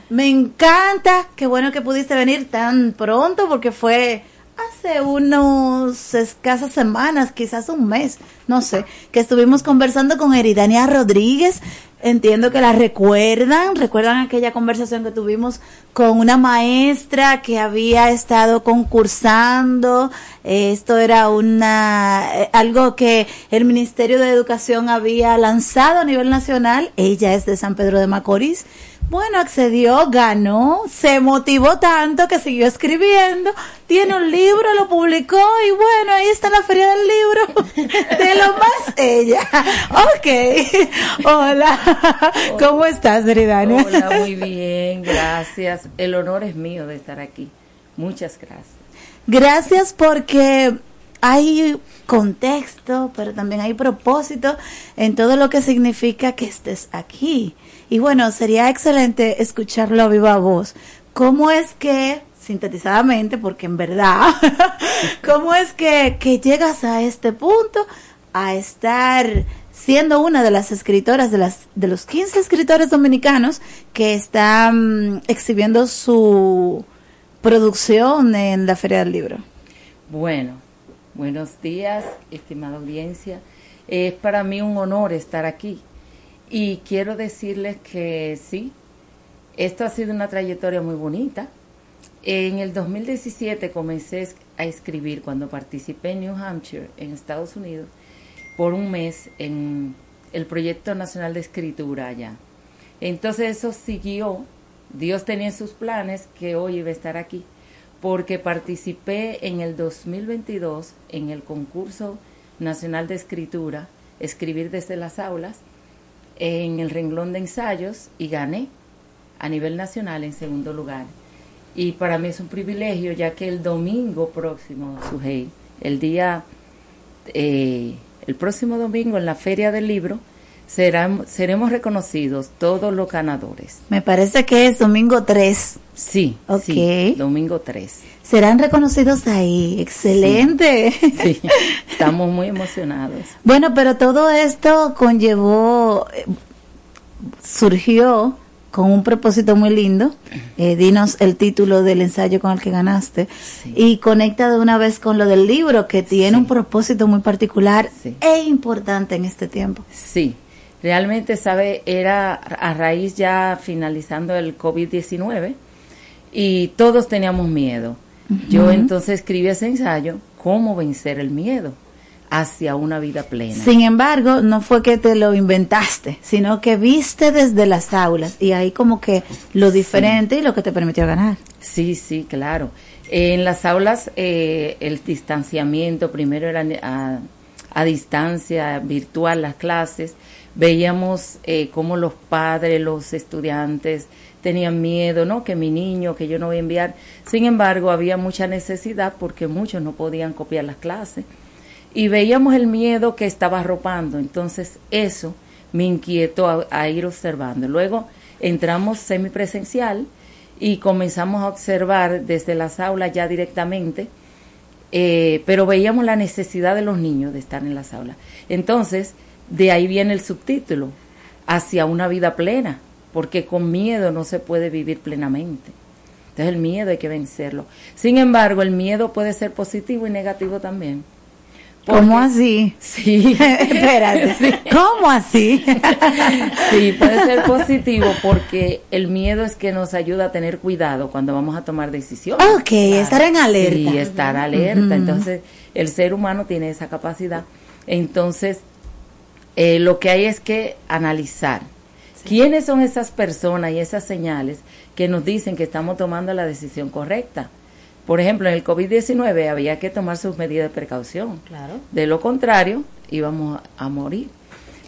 Me encanta. Qué bueno que pudiste venir tan pronto porque fue hace unos escasas semanas, quizás un mes, no sé, que estuvimos conversando con Eridania Rodríguez. Entiendo que la recuerdan, recuerdan aquella conversación que tuvimos con una maestra que había estado concursando. Esto era una eh, algo que el Ministerio de Educación había lanzado a nivel nacional. Ella es de San Pedro de Macorís. Bueno, accedió, ganó, se motivó tanto que siguió escribiendo, tiene un libro, lo publicó y bueno, ahí está la feria del libro [laughs] de lo más ella. Ok, hola, ¿cómo estás, Eridania? Hola, muy bien, gracias. El honor es mío de estar aquí. Muchas gracias. Gracias porque hay contexto, pero también hay propósito en todo lo que significa que estés aquí. Y bueno, sería excelente escucharlo a viva voz. ¿Cómo es que, sintetizadamente, porque en verdad, [laughs] cómo es que, que llegas a este punto, a estar siendo una de las escritoras, de, las, de los 15 escritores dominicanos que están exhibiendo su producción en la Feria del Libro? Bueno, buenos días, estimada audiencia. Es para mí un honor estar aquí. Y quiero decirles que sí, esto ha sido una trayectoria muy bonita. En el 2017 comencé a escribir cuando participé en New Hampshire, en Estados Unidos, por un mes en el Proyecto Nacional de Escritura allá. Entonces eso siguió. Dios tenía en sus planes que hoy iba a estar aquí, porque participé en el 2022 en el concurso nacional de escritura, Escribir desde las aulas, en el renglón de ensayos y gané a nivel nacional en segundo lugar. Y para mí es un privilegio, ya que el domingo próximo, Sujei, el día, eh, el próximo domingo en la Feria del Libro, serán, seremos reconocidos todos los ganadores. Me parece que es domingo 3. Sí, Ok. sí, domingo 3. Serán reconocidos ahí. Excelente. Sí, estamos muy emocionados. [laughs] Bueno, pero todo esto conllevó, eh, surgió con un propósito muy lindo. Eh, dinos el título del ensayo con el que ganaste y conecta de una vez con lo del libro que tiene un propósito muy particular e importante en este tiempo. Sí, realmente, sabe, era a raíz ya finalizando el COVID-19 y todos teníamos miedo. Yo entonces escribí ese ensayo, ¿Cómo vencer el miedo? hacia una vida plena. Sin embargo, no fue que te lo inventaste, sino que viste desde las aulas y ahí como que lo diferente y lo que te permitió ganar. Sí, sí, claro. En las aulas eh, el distanciamiento primero era a, a distancia virtual las clases. Veíamos eh, cómo los padres, los estudiantes tenían miedo, ¿no? Que mi niño, que yo no voy a enviar. Sin embargo, había mucha necesidad porque muchos no podían copiar las clases. Y veíamos el miedo que estaba arropando. Entonces, eso me inquietó a, ir observando. Luego entramos semipresencial y comenzamos a observar desde las aulas ya directamente, eh, pero veíamos la necesidad de los niños de estar en las aulas. Entonces, de ahí viene el subtítulo, hacia una vida plena, porque con miedo no se puede vivir plenamente. Entonces el miedo hay que vencerlo. Sin embargo, el miedo puede ser positivo y negativo también. ¿Cómo así? Sí. [laughs] Espérate. Sí. ¿Cómo así? [laughs] Sí, puede ser positivo porque el miedo es que nos ayuda a tener cuidado cuando vamos a tomar decisiones. Ok, estar en alerta. Sí, estar alerta. Entonces, el ser humano tiene esa capacidad. Entonces, eh, lo que hay es que analizar quiénes son esas personas y esas señales que nos dicen que estamos tomando la decisión correcta. Por ejemplo, en el COVID-19 había que tomar sus medidas de precaución. Claro. De lo contrario, íbamos a morir.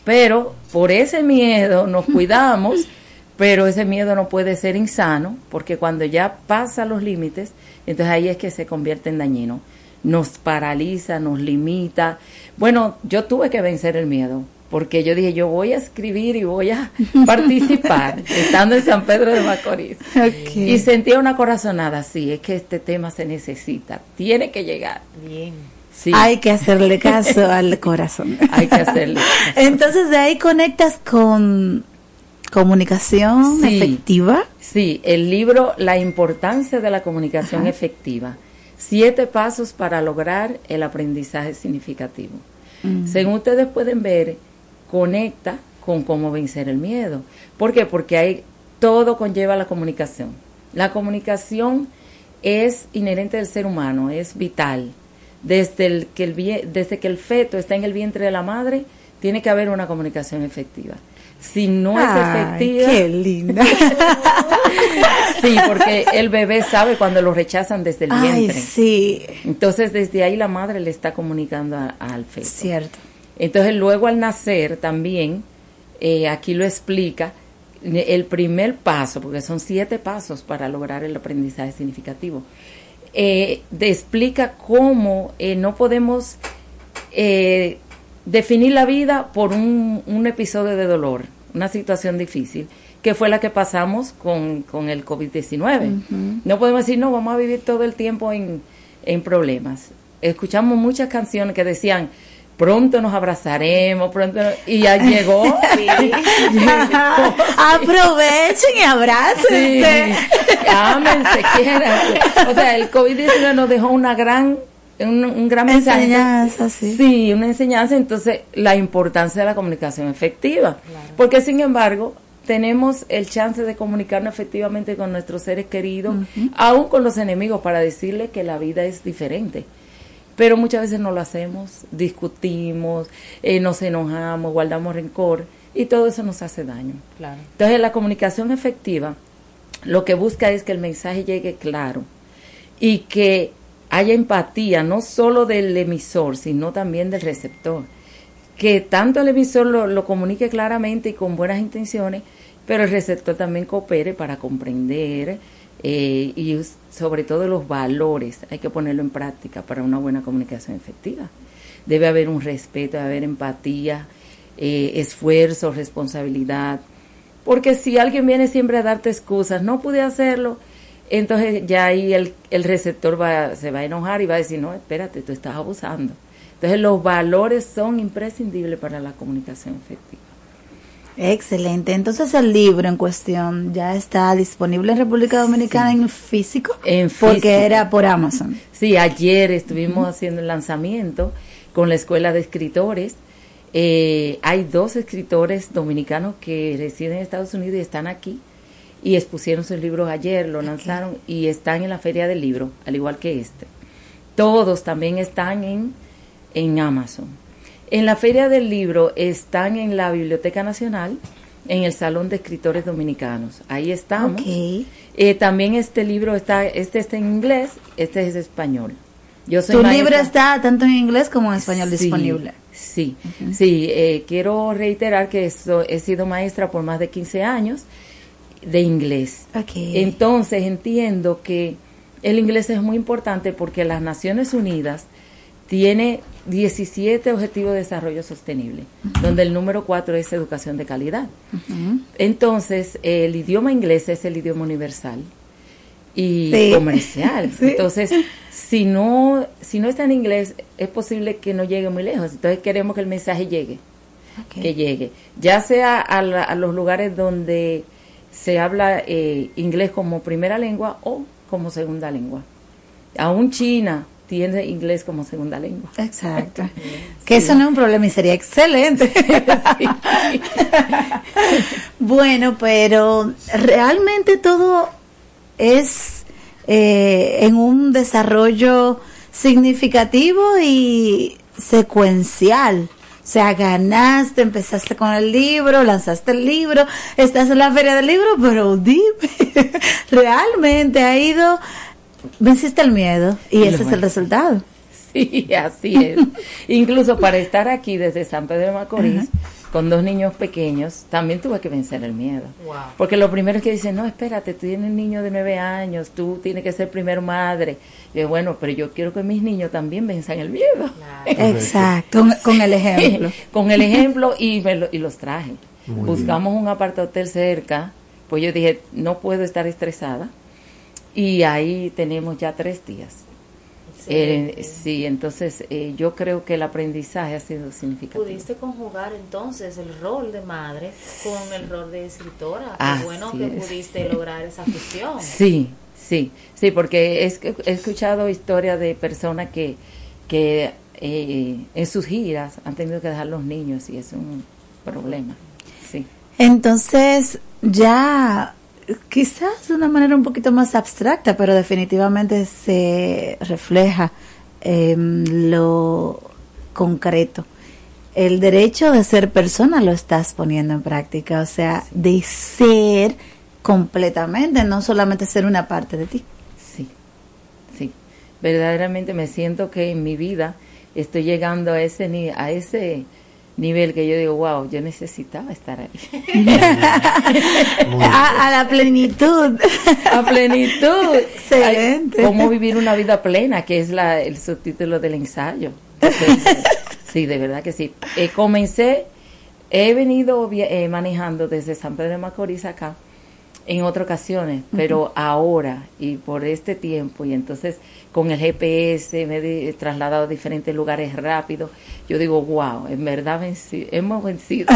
Pero por ese miedo nos cuidamos, [laughs] pero ese miedo no puede ser insano, porque cuando ya pasa los límites, entonces ahí es que se convierte en dañino. Nos paraliza, nos limita. Bueno, yo tuve que vencer el miedo, porque yo dije, yo voy a escribir y voy a [laughs] participar, estando en San Pedro de Macorís. Y sentía una corazonada, sí, es que este tema se necesita, tiene que llegar. Bien. Sí. Hay que hacerle caso [laughs] al corazón. Hay que hacerle Entonces de ahí conectas con comunicación Sí. efectiva. Sí, el libro La importancia de la comunicación Ajá. efectiva. Siete pasos para lograr el aprendizaje significativo. Mm. Según ustedes pueden ver, conecta con cómo vencer el miedo. ¿Por qué? Porque hay, todo conlleva la comunicación. La comunicación es inherente del ser humano, es vital. Desde, el, que el, desde que el feto está en el vientre de la madre, tiene que haber una comunicación efectiva. Si no es Ay, efectiva... qué linda. [laughs] Sí, porque el bebé sabe cuando lo rechazan desde el Ay, vientre. sí. Entonces, desde ahí la madre le está comunicando a- al feto. Cierto. Entonces, luego al nacer también, eh, aquí lo explica, el primer paso, porque son siete pasos para lograr el aprendizaje significativo, eh, explica cómo eh, no podemos definir la vida por un, un episodio de dolor, una situación difícil, que fue la que pasamos con, con el COVID-19. Ujú. No podemos decir, no, vamos a vivir todo el tiempo en, en problemas. Escuchamos muchas canciones que decían, pronto nos abrazaremos, pronto, no-". y [laughs] [laughs] ya llegó. Aprovechen y abrácense. Sí, ámense, quiéranse. O sea, el COVID-19 nos dejó una gran, un, un gran mensaje. Enseñanza, sí. Sí, una enseñanza. Entonces, la importancia de la comunicación efectiva. Porque, sin embargo, tenemos el chance de comunicarnos efectivamente con nuestros seres queridos, aún con los enemigos, para decirles que la vida es diferente. Pero muchas veces no lo hacemos, discutimos, eh, nos enojamos, guardamos rencor y todo eso nos hace daño. Claro. Entonces la comunicación efectiva lo que busca es que el mensaje llegue claro y que haya empatía no solo del emisor, sino también del receptor. Que tanto el emisor lo, lo comunique claramente y con buenas intenciones, pero el receptor también coopere para comprender eh, y sobre todo los valores. Hay que ponerlo en práctica para una buena comunicación efectiva. Debe haber un respeto, debe haber empatía, eh, esfuerzo, responsabilidad. Porque si alguien viene siempre a darte excusas, no pude hacerlo, entonces ya ahí el, el receptor va, se va a enojar y va a decir, no, espérate, tú estás abusando. Entonces los valores son imprescindibles para la comunicación efectiva. Excelente. Entonces el libro en cuestión ya está disponible en República Dominicana en físico. En Porque era por Amazon. Sí, ayer estuvimos haciendo el lanzamiento con la Escuela de Escritores. Eh, hay dos escritores dominicanos que residen en Estados Unidos y están aquí y expusieron sus libros ayer, lo lanzaron y están en la Feria del Libro, al igual que este. Todos también están en en Amazon. En la Feria del Libro están en la Biblioteca Nacional, en el Salón de Escritores Dominicanos. Ahí estamos. Eh, también este libro está, este está en inglés, este es español. Yo soy Tu maestra- libro está tanto en inglés como en español Sí, disponible. Sí, sí. eh, quiero reiterar que eso- he sido maestra por más de 15 años de inglés. Entonces entiendo que el inglés es muy importante porque las Naciones Unidas tiene 17 Objetivos de Desarrollo Sostenible, donde el número 4 es educación de calidad. Entonces, el idioma inglés es el idioma universal y Sí. comercial. [laughs] Sí. Entonces, si no, si no está en inglés, es posible que no llegue muy lejos. Entonces, queremos que el mensaje llegue. Que llegue. Ya sea a, la- a los lugares donde se habla eh, inglés como primera lengua o como segunda lengua. Aún China tiene inglés como segunda lengua. Exacto. [laughs] Que eso no es un problema y sería excelente. [laughs] bueno, pero realmente todo es eh, en un desarrollo significativo y secuencial. O sea, ganaste, empezaste con el libro, lanzaste el libro, estás en la feria del libro, pero dime, [laughs] realmente ha ido, venciste el miedo y ese es el resultado. Sí, [laughs] así es. Incluso para estar aquí desde San Pedro de Macorís, con dos niños pequeños, también tuve que vencer el miedo. Porque lo primero es que dicen, no, espérate, tú tienes un niño de nueve años, tú tienes que ser primero madre. Y yo, bueno, pero yo quiero que mis niños también venzan el miedo. [laughs] Exacto, con, con el ejemplo. con el ejemplo y, me lo- y los traje. Muy Buscamos un aparta hotel cerca, pues yo dije, no puedo estar estresada. Y ahí tenemos ya tres días. Eh, sí, entonces eh, yo creo que el aprendizaje ha sido significativo. Pudiste conjugar entonces el rol de madre con el rol de escritora. Así Qué bueno que es. pudiste lograr esa fusión. Sí, sí, sí, porque he, he escuchado historias de personas que, que eh, en sus giras han tenido que dejar los niños y es un problema. Sí. Entonces, ya quizás de una manera un poquito más abstracta, pero definitivamente se refleja en lo concreto. El derecho de ser persona lo estás poniendo en práctica, o sea, de ser completamente, no solamente ser una parte de ti. Sí, sí. Verdaderamente me siento que en mi vida estoy llegando a ese ni a ese nivel que yo digo, wow, yo necesitaba estar ahí. [laughs] a, a la plenitud. a plenitud. [laughs] Excelente. Cómo vivir una vida plena, que es la, el subtítulo del ensayo. Entonces, [laughs] sí, de verdad que sí. Eh, comencé, he venido eh, manejando desde San Pedro de Macorís acá en otras ocasiones, pero ahora y por este tiempo, y entonces con el GPS me he trasladado a diferentes lugares rápido, yo digo, wow, en verdad venci- hemos vencido. [laughs] [laughs]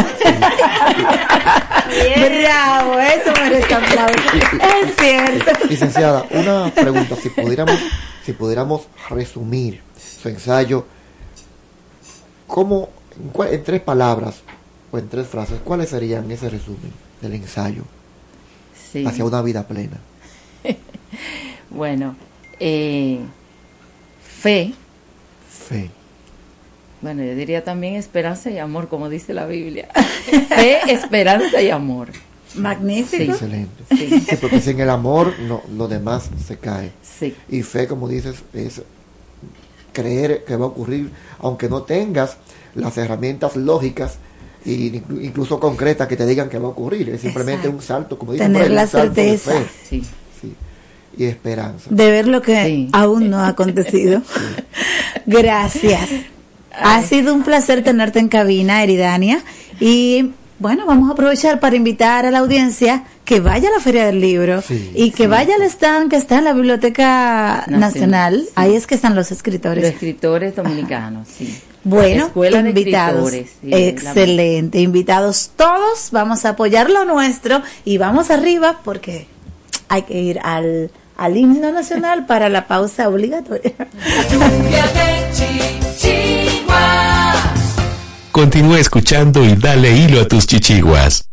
Bravo, eso aplauso. Es cierto. Licenciada, una pregunta, si pudiéramos, si pudiéramos resumir su ensayo, ¿cómo, en, en tres palabras o en tres frases, cuáles serían ese resumen del ensayo Sí. hacia una vida plena? [laughs] Bueno, eh, fe. Fe. Bueno, yo diría también esperanza y amor, como dice la Biblia. [laughs] fe, esperanza y amor. Magnífico. Excelente. Sí. Sí, porque sin el amor no, lo demás se cae. Sí. Y fe, como dices, es creer que va a ocurrir, aunque no tengas las herramientas lógicas inclu- incluso concretas que te digan que va a ocurrir. Es simplemente Exacto. un salto, como dicen Tener la un salto de certeza. fe. Sí. Sí. Y esperanza. de ver lo que aún no ha acontecido. [laughs] Gracias. [laughs] Ha sido un placer tenerte en cabina, Eridania. Y bueno, vamos a aprovechar para invitar a la audiencia que vaya a la Feria del Libro y que vaya al stand que está en la Biblioteca Nacional. Nacional, sí. Ahí es que están los escritores. Los escritores dominicanos, sí. Bueno, Escuela de invitados. Escritores, sí, la- Excelente, invitados todos. Vamos a apoyar lo nuestro y vamos arriba porque hay que ir al, al himno nacional [laughs] para la pausa obligatoria. Continúa escuchando y dale hilo a tus chichiguas.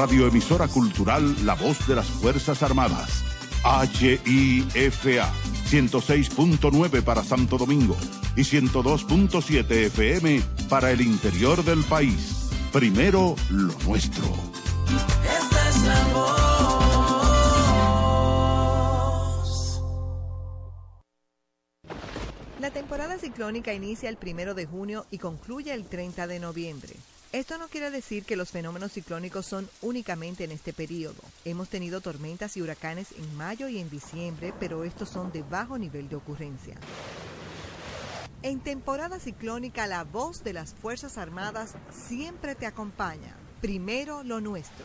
Radioemisora Cultural La Voz de las Fuerzas Armadas. HIFA 106.9 para Santo Domingo y 102.7 FM para el interior del país. Primero lo nuestro. Esta es la voz. La temporada ciclónica inicia el primero de junio y concluye el 30 de noviembre. Esto no quiere decir que los fenómenos ciclónicos son únicamente en este periodo. Hemos tenido tormentas y huracanes en mayo y en diciembre, pero estos son de bajo nivel de ocurrencia. En temporada ciclónica, la voz de las Fuerzas Armadas siempre te acompaña. Primero lo nuestro.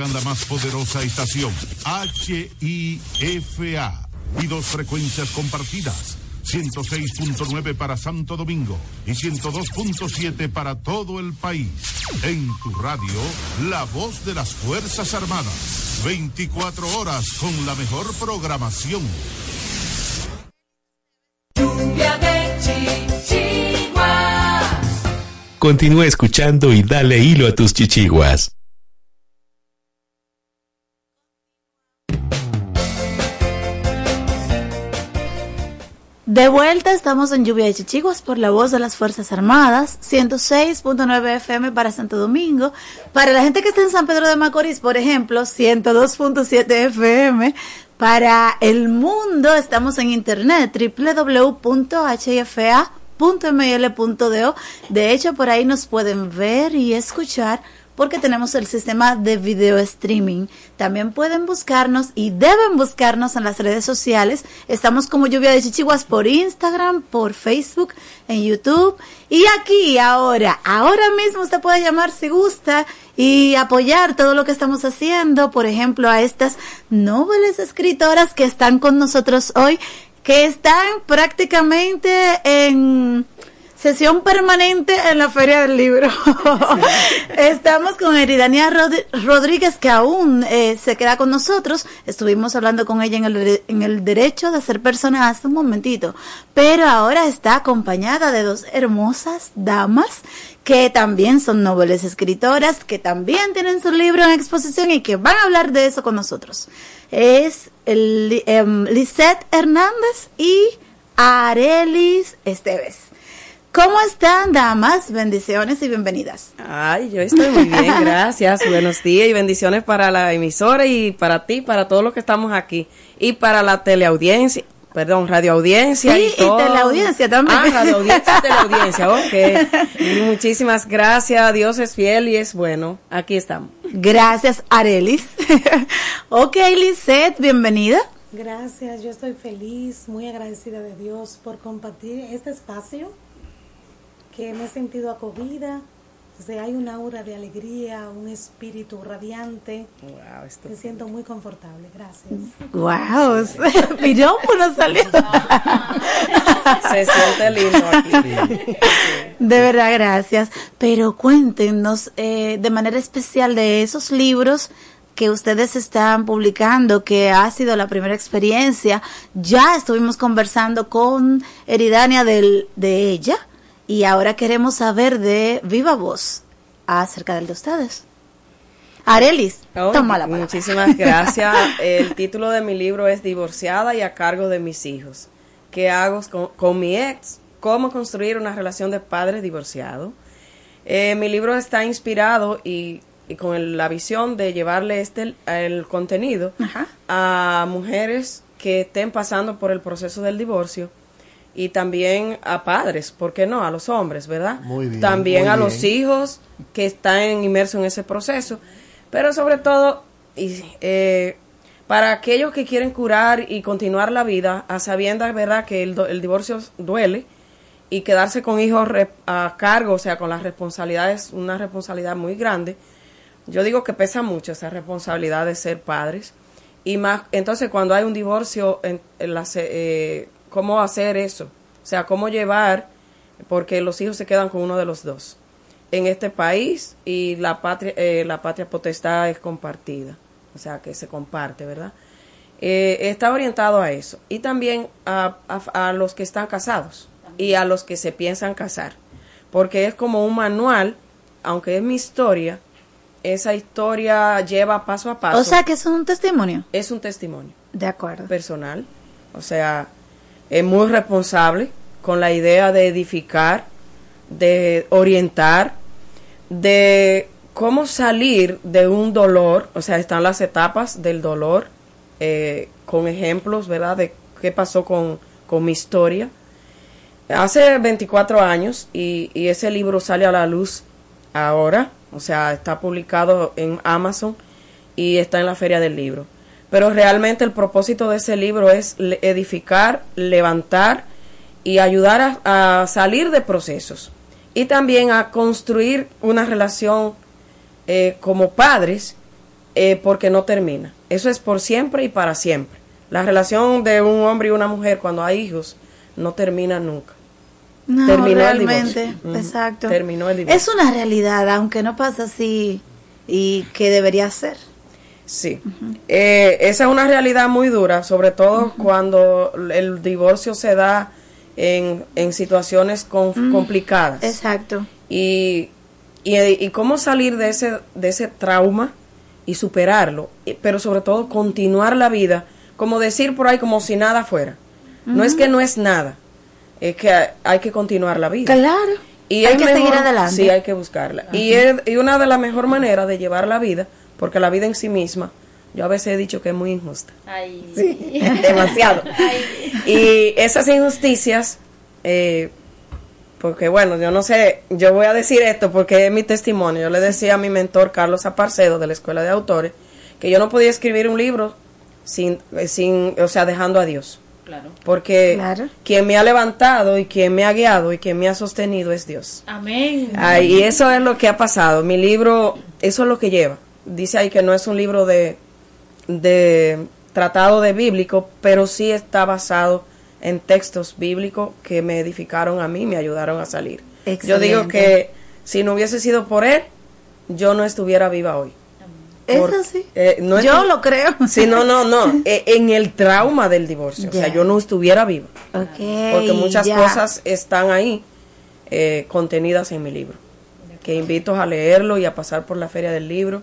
Identifican la más poderosa estación, HIFA, y dos frecuencias compartidas, 106.9 para Santo Domingo y 102.7 para todo el país. En tu radio, la voz de las Fuerzas Armadas. 24 horas con la mejor programación. Lluvia de chichiguas. Continúa escuchando y dale hilo a tus chichiguas. De vuelta estamos en Lluvia de Chichiguas por la voz de las Fuerzas Armadas, 106.9 FM para Santo Domingo. Para la gente que está en San Pedro de Macorís, por ejemplo, 102.7 FM. Para el mundo estamos en internet, www.hifa.ml.do. De hecho, por ahí nos pueden ver y escuchar porque tenemos el sistema de video streaming. También pueden buscarnos y deben buscarnos en las redes sociales. Estamos como Lluvia de Chichiguas por Instagram, por Facebook, en YouTube. Y aquí, ahora, ahora mismo usted puede llamar si gusta y apoyar todo lo que estamos haciendo. Por ejemplo, a estas nobles escritoras que están con nosotros hoy, que están prácticamente en sesión permanente en la Feria del Libro. [laughs] Estamos con Eridania Rod- Rodríguez, que aún eh, se queda con nosotros. Estuvimos hablando con ella en el, en el derecho de ser persona hace un momentito, pero ahora está acompañada de dos hermosas damas que también son noveles escritoras, que también tienen su libro en exposición y que van a hablar de eso con nosotros. Es el, em, Lisette Hernández y Arelis Esteves. ¿Cómo están, damas? Bendiciones y bienvenidas. Ay, yo estoy muy bien, [laughs] gracias. Buenos días y bendiciones para la emisora y para ti, para todos los que estamos aquí. Y para la teleaudiencia, perdón, radioaudiencia. Sí, y, y teleaudiencia también. Ah, radioaudiencia y teleaudiencia, [laughs] ok. Y muchísimas gracias, Dios es fiel y es bueno. Aquí estamos. Gracias, Arelis. [laughs] ok, Lisette, bienvenida. Gracias, yo estoy feliz, muy agradecida de Dios por compartir este espacio que me he sentido acogida. O sea, hay un aura de alegría, un espíritu radiante. me siento muy confortable, gracias. Wow, [laughs] pirómano salió. [laughs] Se siente lindo aquí. De verdad, gracias. Pero cuéntenos eh, de manera especial de esos libros que ustedes están publicando, que ha sido la primera experiencia. Ya estuvimos conversando con Eridania del, de ella y ahora queremos saber de viva voz acerca del de ustedes. Arelis, Oh, toma la palabra. Muchísimas [laughs] gracias. El título de mi libro es Divorciada y a cargo de mis hijos. ¿Qué hago con, con mi ex? ¿Cómo construir una relación de padre divorciado? Eh, mi libro está inspirado y, y con el- la visión de llevarle este el contenido a mujeres que estén pasando por el proceso del divorcio y también a padres, ¿por qué no? A los hombres, ¿verdad? Muy bien, También muy a los hijos que están inmersos en ese proceso, pero sobre todo y, eh, para aquellos que quieren curar y continuar la vida, a sabiendas, ¿verdad?, que el, el divorcio duele y quedarse con hijos a cargo, o sea, con las responsabilidades, una responsabilidad muy grande. Yo digo que pesa mucho esa responsabilidad de ser padres. Y más, entonces cuando hay un divorcio, en, en la eh, ¿cómo hacer eso? O sea, ¿cómo llevar? Porque los hijos se quedan con uno de los dos en este país y la patria, eh, la patria potestad es compartida, o sea, que se comparte, ¿verdad? Eh, está orientado a eso y también a, a- a los que están casados y a los que se piensan casar, porque es como un manual, aunque es mi historia, esa historia lleva paso a paso. O sea que es un testimonio. Es un testimonio. De acuerdo. Personal. O sea, es muy responsable con la idea de edificar, de orientar, de cómo salir de un dolor. O sea, están las etapas del dolor, eh, con ejemplos, ¿verdad? De qué pasó con, con mi historia. Hace 24 años y, y ese libro sale a la luz ahora, o sea, está publicado en Amazon y está en la Feria del Libro. Pero realmente el propósito de ese libro es edificar, levantar y ayudar a, a salir de procesos y también a construir una relación eh, como padres eh, porque no termina. Eso es por siempre y para siempre. La relación de un hombre y una mujer cuando hay hijos no termina nunca. No, Terminó el realmente, divorcio. Ujú. exacto. Terminó el divorcio. Es una realidad, aunque no pasa así y que debería ser. Sí. Eh, esa es una realidad muy dura, sobre todo cuando el divorcio se da en, en situaciones con- complicadas. Exacto. Y, y, y cómo salir de ese, de ese trauma y superarlo, y- pero sobre todo continuar la vida, como decir por ahí como si nada fuera. No es que no es nada, es que hay, que continuar la vida. Claro. Y Hay que seguir adelante. Sí, hay que buscarla. Y, es, y una de las mejores maneras de llevar la vida, porque la vida en sí misma, yo a veces he dicho que es muy injusta. Sí, [laughs] demasiado. Y esas injusticias, eh, porque bueno, yo no sé, yo voy a decir esto porque es mi testimonio. Yo le decía a mi mentor Carlos Aparcedo de la Escuela de Autores que yo no podía escribir un libro sin, eh, sin o sea, dejando a Dios. Claro. Porque Claro. quien me ha levantado y quien me ha guiado y quien me ha sostenido es Dios. Amén. Ay, y eso es lo que ha pasado. Mi libro, eso es lo que lleva. Dice ahí que no es un libro de, de tratado de bíblico, pero sí está basado en textos bíblicos que me edificaron a mí, me ayudaron a salir. Yo digo que si no hubiese sido por él, yo no estuviera viva hoy. Es Por- así. eh, no Yo lo creo. Sí, no, no, no. [laughs] eh, en el trauma del divorcio. O sea, yo no estuviera viva. Porque muchas cosas están ahí eh, contenidas en mi libro. Que invito a leerlo y a pasar por la feria del libro.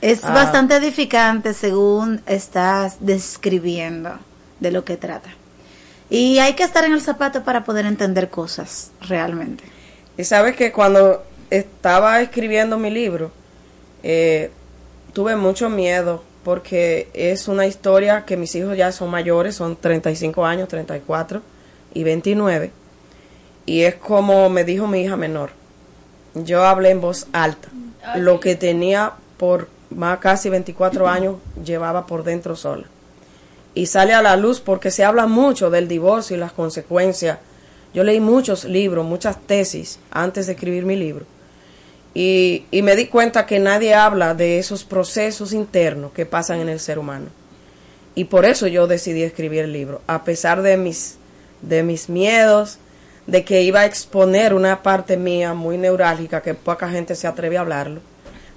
Es Ah, bastante edificante según estás describiendo de lo que trata. Y hay que estar en el zapato para poder entender cosas realmente. Y sabes que cuando estaba escribiendo mi libro, eh, tuve mucho miedo porque es una historia que mis hijos ya son mayores, son 35 años, 34 y 29. Y es como me dijo mi hija menor. Yo hablé en voz alta. Lo que tenía por más casi 24 años llevaba por dentro sola. Y sale a la luz porque se habla mucho del divorcio y las consecuencias. Yo leí muchos libros, muchas tesis antes de escribir mi libro. Y, y me di cuenta que nadie habla de esos procesos internos que pasan en el ser humano. Y por eso yo decidí escribir el libro, a pesar de mis, de mis miedos, de que iba a exponer una parte mía muy neurálgica que poca gente se atreve a hablarlo.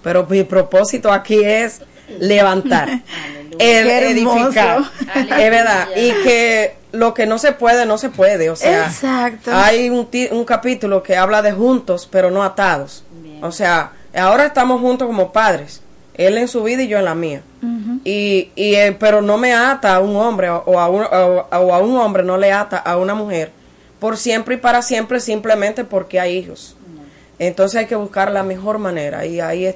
Pero mi propósito aquí es levantar, [laughs] el edificar. Es verdad. Y que lo que no se puede, no se puede. O sea, Exacto. hay un, ti- un capítulo que habla de juntos, pero no atados. O sea, ahora estamos juntos como padres. Él en su vida y yo en la mía. Y, y eh, pero no me ata a un hombre o, o a un, o- o a un hombre no le ata a una mujer por siempre y para siempre simplemente porque hay hijos. Entonces hay que buscar la mejor manera y ahí es-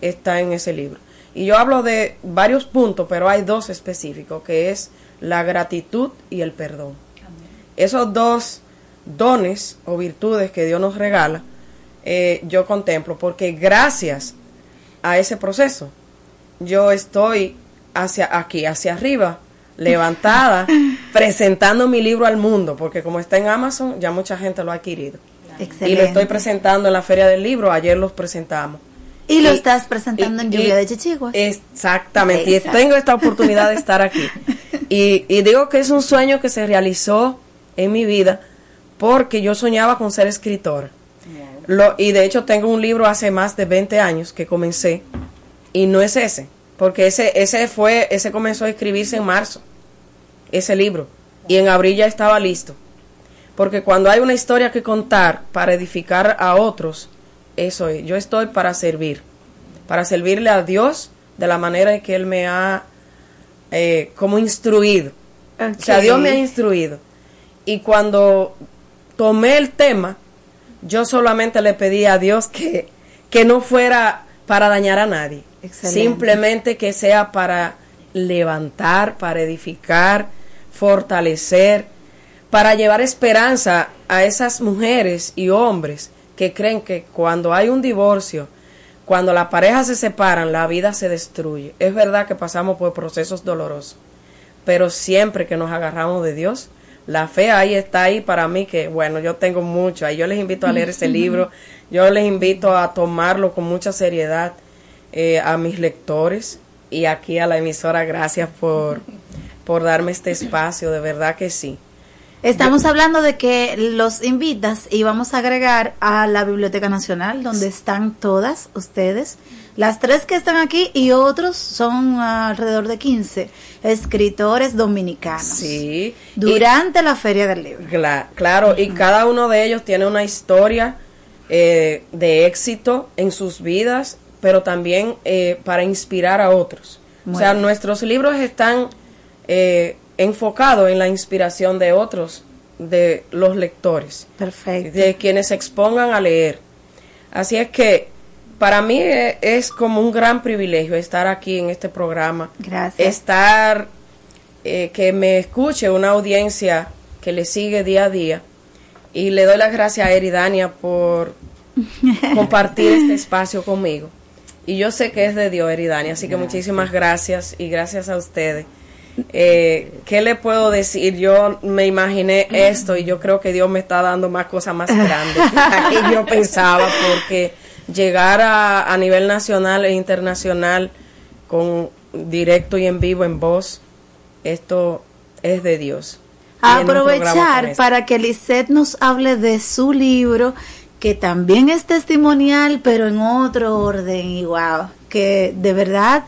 está en ese libro. Y yo hablo de varios puntos, pero hay dos específicos, que es la gratitud y el perdón. Esos dos dones o virtudes que Dios nos regala, eh, yo contemplo, porque gracias a ese proceso, yo estoy hacia aquí, hacia arriba, [laughs] levantada, presentando mi libro al mundo, porque como está en Amazon, ya mucha gente lo ha adquirido. Y lo estoy presentando en la Feria del Libro, ayer los presentamos. Y lo estás presentando en Lluvia de Chichiguas. Exactamente, Exacto. y tengo esta oportunidad de [laughs] estar aquí. Y, y digo que es un sueño que se realizó en mi vida porque yo soñaba con ser escritora. Lo, y de hecho tengo un libro hace más de 20 años que comencé y no es ese, porque ese, ese fue, ese comenzó a escribirse en marzo, ese libro, y en abril ya estaba listo. Porque cuando hay una historia que contar para edificar a otros, eso es, yo estoy para servir, para servirle a Dios de la manera en que Él me ha eh, como instruido. O sea. Dios me ha instruido. Y cuando tomé el tema, yo solamente le pedí a Dios que, que no fuera para dañar a nadie. Excelente. Simplemente que sea para levantar, para edificar, fortalecer, para llevar esperanza a esas mujeres y hombres que creen que cuando hay un divorcio, cuando las parejas se separan, la vida se destruye. Es verdad que pasamos por procesos dolorosos, pero siempre que nos agarramos de Dios, la fe ahí está ahí para mí que, bueno, yo tengo mucho. Ahí yo les invito a leer ese libro, yo les invito a tomarlo con mucha seriedad eh, a mis lectores y aquí a la emisora, gracias por, por darme este espacio, de verdad que sí. Estamos hablando de que los invitas y vamos a agregar a la Biblioteca Nacional, donde están todas ustedes. Las tres que están aquí y otros son alrededor de 15 escritores dominicanos. Sí. Durante la Feria del Libro. Cla- claro, y cada uno de ellos tiene una historia eh, de éxito en sus vidas, pero también eh, para inspirar a otros. Muy o sea, bien. nuestros libros están eh, enfocados en la inspiración de otros, de los lectores, Perfecto. de quienes se expongan a leer. Así es que para mí eh, es como un gran privilegio estar aquí en este programa. Gracias. Estar, eh, que me escuche una audiencia que le sigue día a día. Y le doy las gracias a Eridania por [laughs] compartir este espacio conmigo. Y yo sé que es de Dios, Eridania, así que muchísimas gracias y gracias a ustedes. Eh, ¿Qué le puedo decir? Yo me imaginé esto y yo creo que Dios me está dando más cosas más grandes que yo [laughs] pensaba, porque llegar a, a nivel nacional e internacional con directo y en vivo en voz, esto es de Dios. Aprovechar para que Lisette nos hable de su libro, que también es testimonial, pero en otro orden. Y wow, que de verdad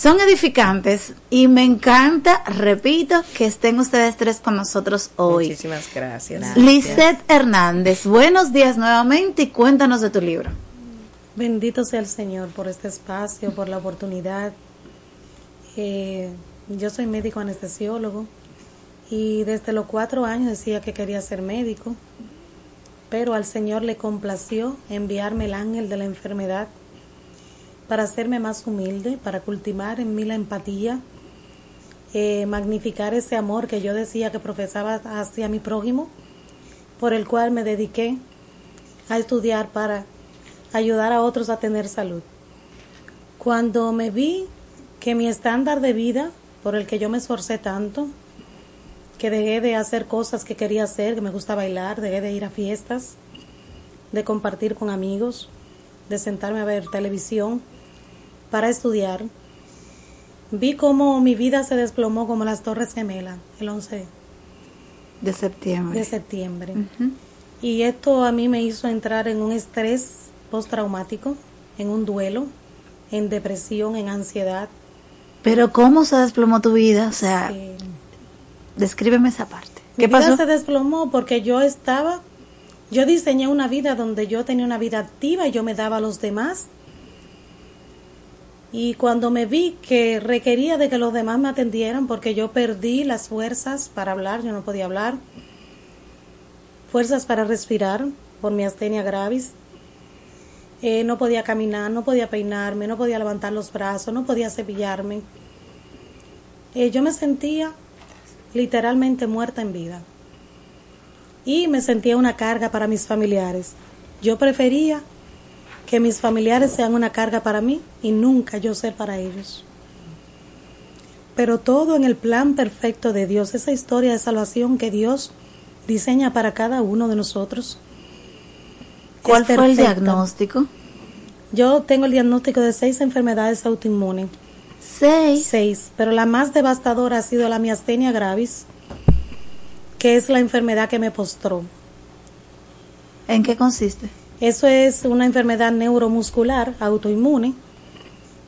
son edificantes. Y me encanta, repito, que estén ustedes tres con nosotros hoy. Muchísimas gracias. Lisette Hernández, buenos días nuevamente y cuéntanos de tu libro. Bendito sea el Señor por este espacio, por la oportunidad. Eh, yo soy médico anestesiólogo y desde los cuatro años decía que quería ser médico, pero al Señor le complació enviarme el ángel de la enfermedad para hacerme más humilde, para cultivar en mí la empatía, eh, magnificar ese amor que yo decía que profesaba hacia mi prójimo, por el cual me dediqué a estudiar para ayudar a otros a tener salud. Cuando me vi que mi estándar de vida, por el que yo me esforcé tanto, que dejé de hacer cosas que quería hacer, que me gusta bailar, dejé de ir a fiestas, de compartir con amigos, de sentarme a ver televisión para estudiar, vi cómo mi vida se desplomó como las Torres Gemelas el 11 De septiembre. de septiembre. Y esto a mí me hizo entrar en un estrés postraumático, en un duelo, en depresión, en ansiedad. Pero ¿cómo se desplomó tu vida? O sea, Sí. descríbeme esa parte. Mi ¿Qué vida pasó? se desplomó porque yo estaba, yo diseñé una vida donde yo tenía una vida activa y yo me daba a los demás. Y cuando me vi que requería de que los demás me atendieran porque yo perdí las fuerzas para hablar, yo no podía hablar, fuerzas para respirar por mi astenia gravis, Eh, no podía caminar, no podía peinarme, no podía levantar los brazos, no podía cepillarme. Eh, yo me sentía literalmente muerta en vida. Y me sentía una carga para mis familiares. Yo prefería que mis familiares sean una carga para mí y nunca yo ser para ellos. Pero todo en el plan perfecto de Dios, esa historia de salvación que Dios diseña para cada uno de nosotros. ¿Cuál fue el diagnóstico? Yo tengo el diagnóstico de seis enfermedades autoinmunes. Seis. Seis, pero la más devastadora ha sido la miastenia gravis, que es la enfermedad que me postró. ¿En qué consiste? Eso es una enfermedad neuromuscular autoinmune,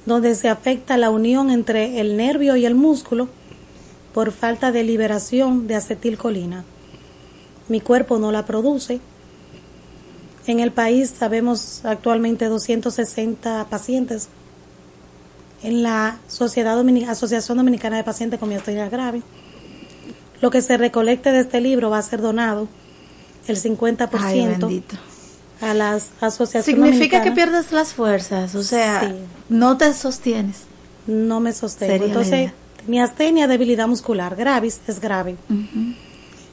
donde se afecta la unión entre el nervio y el músculo por falta de liberación de acetilcolina. Mi cuerpo no la produce. En el país sabemos actualmente 260 pacientes en la Sociedad Asociación Dominicana de Pacientes con Miastenia Grave. Lo que se recolecte de este libro va a ser donado el 50% Ay. A las asociaciones Significa que pierdes las fuerzas, o sea, Sí. no te sostienes. no me sostengo. Sería Entonces, mi astenia, debilidad muscular, gravis, es grave.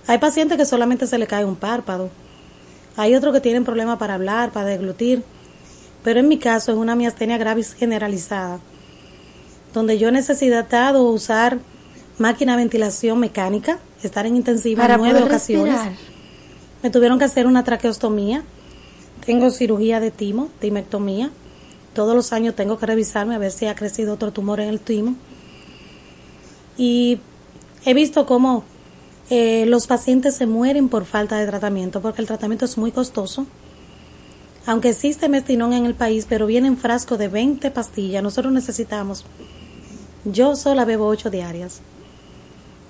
Hay pacientes que solamente se le cae un párpado. Hay otros que tienen problemas para hablar, para deglutir. Pero en mi caso es una miastenia gravis generalizada, donde yo he necesitado usar máquina de ventilación mecánica, estar en intensiva en nueve ocasiones. respirar. Me tuvieron que hacer una traqueostomía. Tengo cirugía de timo, timectomía. Todos los años tengo que revisarme a ver si ha crecido otro tumor en el timo. Y he visto cómo eh, los pacientes se mueren por falta de tratamiento, porque el tratamiento es muy costoso. Aunque existe mestinón en el país, pero viene en frasco de 20 pastillas, nosotros necesitamos. Yo sola bebo 8 diarias.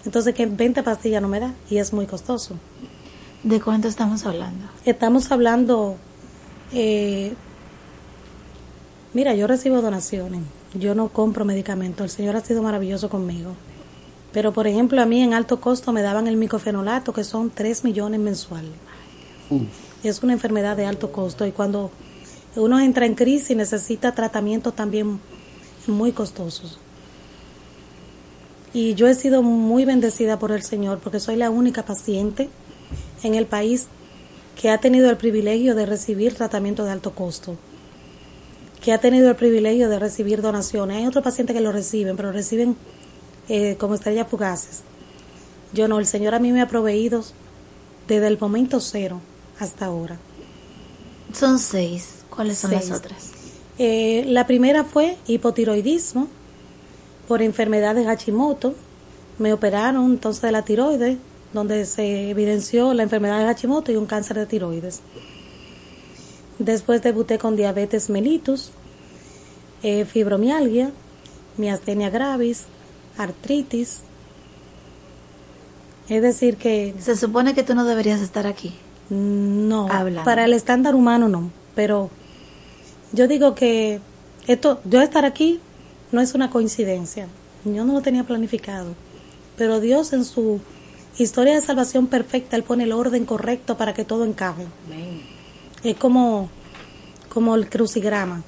Entonces, que 20 pastillas no me da y es muy costoso. ¿De cuánto estamos hablando? Estamos hablando, eh, mira, yo recibo donaciones, yo no compro medicamentos, el Señor ha sido maravilloso conmigo. Pero, por ejemplo, a mí en alto costo me daban el micofenolato, que son 3 millones mensual. Es una enfermedad de alto costo y cuando uno entra en crisis necesita tratamientos también muy costosos. Y yo he sido muy bendecida por el Señor porque soy la única paciente en el país que ha tenido el privilegio de recibir tratamiento de alto costo, que ha tenido el privilegio de recibir donaciones. Hay otros pacientes que lo reciben, pero reciben eh, como estrellas fugaces. Yo no, el Señor a mí me ha proveído desde el momento cero hasta ahora. Son seis. ¿Cuáles son las otras? Eh, la primera fue hipotiroidismo por enfermedad de Hashimoto. Me operaron entonces de la tiroides, donde se evidenció la enfermedad de Hashimoto y un cáncer de tiroides. Después debuté con diabetes mellitus, eh, fibromialgia, miastenia gravis, artritis. Es decir que... Se supone que tú no deberías estar aquí. No, Hablando. para el estándar humano no, pero yo digo que esto, yo estar aquí no es una coincidencia. Yo no lo tenía planificado, pero Dios en su historia de salvación perfecta, Él pone el orden correcto para que todo encaje. Es como, como el crucigrama.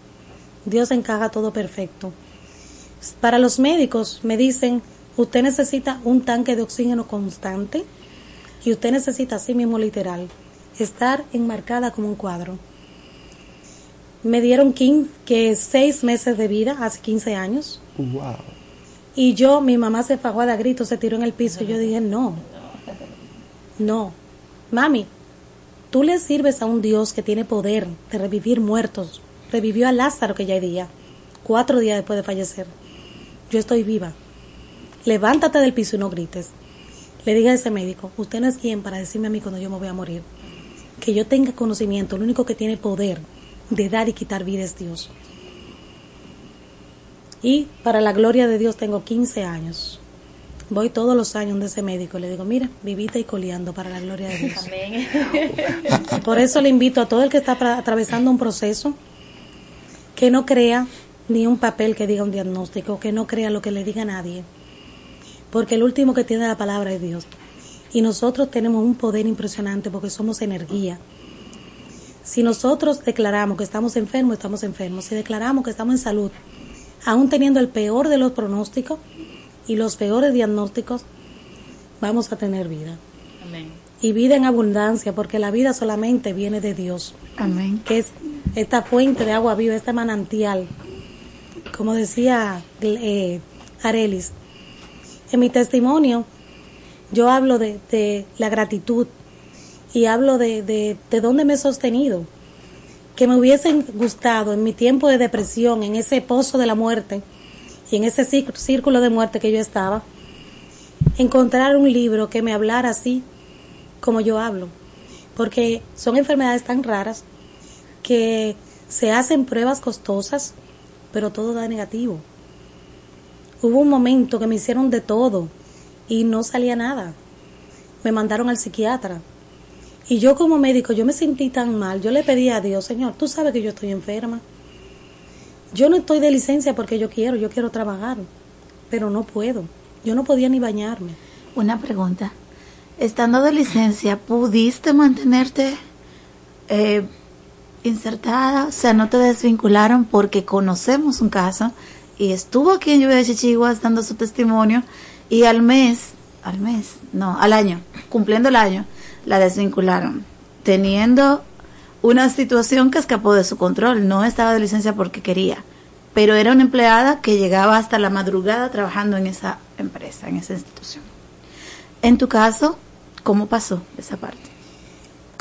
Dios encaja todo perfecto. Para los médicos me dicen, usted necesita un tanque de oxígeno constante y usted necesita así mismo literal estar enmarcada como un cuadro. Me dieron 15, que seis meses de vida hace 15 años Wow. y yo, mi mamá se fajó a gritos, se tiró en el piso y yo dije, no, no, mami, tú le sirves a un Dios que tiene poder de revivir muertos. Revivió a Lázaro que ya día, cuatro días después de fallecer. Yo estoy viva. Levántate del piso y no grites. Le dije a ese médico, usted no es quien para decirme a mí cuando yo me voy a morir. Que yo tenga conocimiento, lo único que tiene poder de dar y quitar vida es Dios. Y para la gloria de Dios tengo 15 años. Voy todos los años de ese médico y le digo, mira, vivita y coleando para la gloria de Dios. [laughs] Por eso le invito a todo el que está atravesando un proceso que no crea ni un papel que diga un diagnóstico, que no crea lo que le diga nadie. Porque el último que tiene la palabra es Dios. Y nosotros tenemos un poder impresionante porque somos energía. Si nosotros declaramos que estamos enfermos, estamos enfermos. Si declaramos que estamos en salud, aún teniendo el peor de los pronósticos y los peores diagnósticos, vamos a tener vida. Y vida en abundancia, porque la vida solamente viene de Dios. Amén. Que es esta fuente de agua viva, este manantial. Como decía eh, Arelis, en mi testimonio yo hablo de, de la gratitud y hablo de, de, de dónde me he sostenido. Que me hubiesen gustado en mi tiempo de depresión, en ese pozo de la muerte y en ese círculo- de muerte que yo estaba, encontrar un libro que me hablara así como yo hablo. Porque son enfermedades tan raras que se hacen pruebas costosas, pero todo da negativo. Hubo un momento que me hicieron de todo y no salía nada. Me mandaron al psiquiatra. Y yo como médico, yo me sentí tan mal. Yo le pedí a Dios, Señor, tú sabes que yo estoy enferma. Yo no estoy de licencia porque yo quiero, yo quiero trabajar, pero no puedo. Yo no podía ni bañarme. Una pregunta. Estando de licencia, ¿pudiste mantenerte eh, insertada? O sea, no te desvincularon porque conocemos un caso y estuvo aquí en Lluvia de Chichiguas dando su testimonio y al mes, al mes, no, al año, cumpliendo el año, la desvincularon, teniendo una situación que escapó de su control. No estaba de licencia porque quería, pero era una empleada que llegaba hasta la madrugada trabajando en esa empresa, en esa institución. En tu caso, ¿cómo pasó esa parte?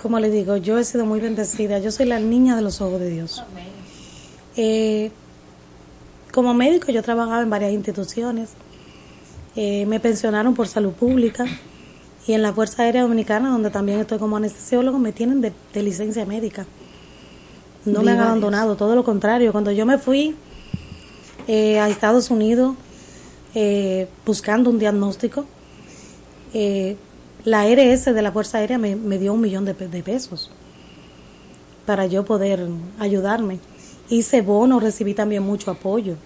Como le digo, yo he sido muy bendecida. Yo soy la niña de los ojos de Dios. Eh, como médico yo trabajaba en varias instituciones. Eh, me pensionaron por salud pública y en la Fuerza Aérea Dominicana, donde también estoy como anestesiólogo, me tienen de, de licencia médica. No me han abandonado, todo lo contrario. Cuando yo me fui eh, a Estados Unidos eh, buscando un diagnóstico, eh, la RS de la Fuerza Aérea me, me dio un millón de, de pesos para yo poder ayudarme. Hice bono, recibí también mucho apoyo.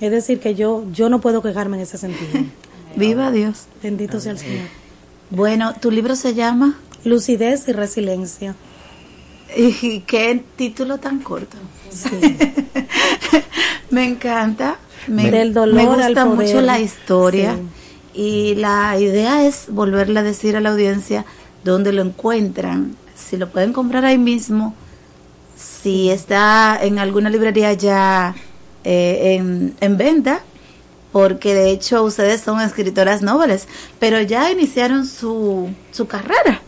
Es decir, que yo, yo no puedo quejarme en ese sentido. [laughs] Viva Dios. Bendito sea el Señor. Bueno, tu libro se llama Lucidez y Resiliencia. ¿Y qué título tan corto? [laughs] me encanta. Me, Del dolor me al gusta poder. mucho la historia. Y la idea es volverle a decir a la audiencia dónde lo encuentran. Si lo pueden comprar ahí mismo. Si está en alguna librería ya eh, en, en venta. Porque de hecho ustedes son escritoras noveles. Pero ya iniciaron su, su carrera.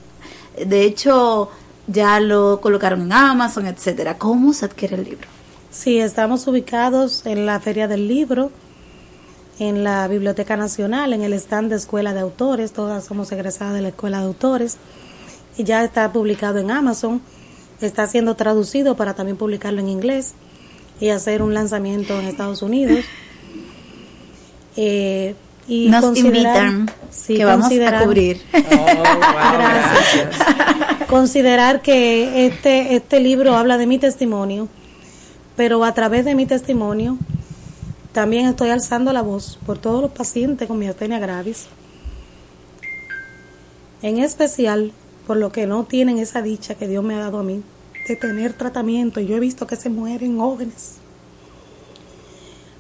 De hecho, ya lo colocaron en Amazon, etcétera. ¿Cómo se adquiere el libro? Sí, estamos ubicados en la Feria del Libro, en la Biblioteca Nacional, en el stand de Escuela de Autores. Todas somos egresadas de la Escuela de Autores. Y ya está publicado en Amazon. Está siendo traducido para también publicarlo en inglés y hacer un lanzamiento en Estados Unidos. [laughs] Eh, y Nos invitan, sí, que vamos a cubrir. [laughs] Gracias. Considerar que este, este libro habla de mi testimonio, pero a través de mi testimonio también estoy alzando la voz por todos los pacientes con miastenia gravis. En especial por los que no tienen esa dicha que Dios me ha dado a mí de tener tratamiento. Yo he visto que se mueren jóvenes.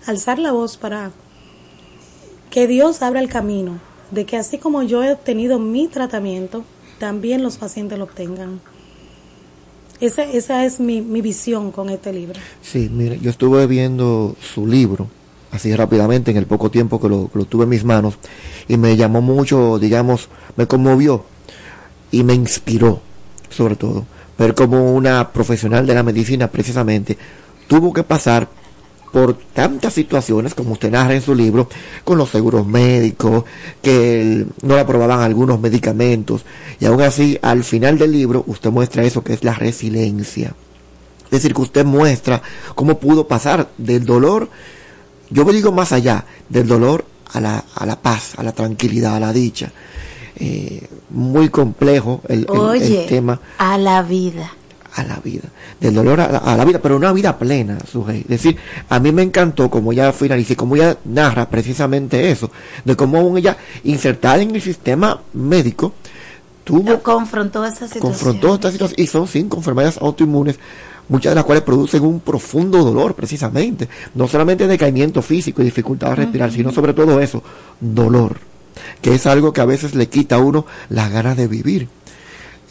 Alzar la voz para que Dios abra el camino de que así como yo he obtenido mi tratamiento, también los pacientes lo obtengan. Esa, esa es mi, mi visión con este libro. Sí, mire, yo estuve viendo su libro, así rápidamente, en el poco tiempo que lo, que lo tuve en mis manos, y me llamó mucho, digamos, me conmovió y me inspiró, sobre todo, ver como una profesional de la medicina, precisamente, tuvo que pasar por tantas situaciones, como usted narra en su libro, con los seguros médicos, que no le aprobaban algunos medicamentos, y aún así, al final del libro, usted muestra eso que es la resiliencia. Es decir, que usted muestra cómo pudo pasar del dolor, yo me digo más allá, del dolor a la, a la paz, a la tranquilidad, a la dicha. Eh, muy complejo el, el- el Oye, tema a la vida. A la vida, del dolor a la, a la vida, pero una vida plena, Sujei. Es decir, a mí me encantó como ella finaliza y como ella narra precisamente eso, de cómo aún ella, insertada en el sistema médico, tuvo, Confrontó esa situación. confrontó esta situación, y son cinco enfermedades autoinmunes, muchas de las cuales producen un profundo dolor, precisamente, no solamente decaimiento físico y dificultad de respirar, sino sobre todo eso, dolor, que es algo que a veces le quita a uno las ganas de vivir.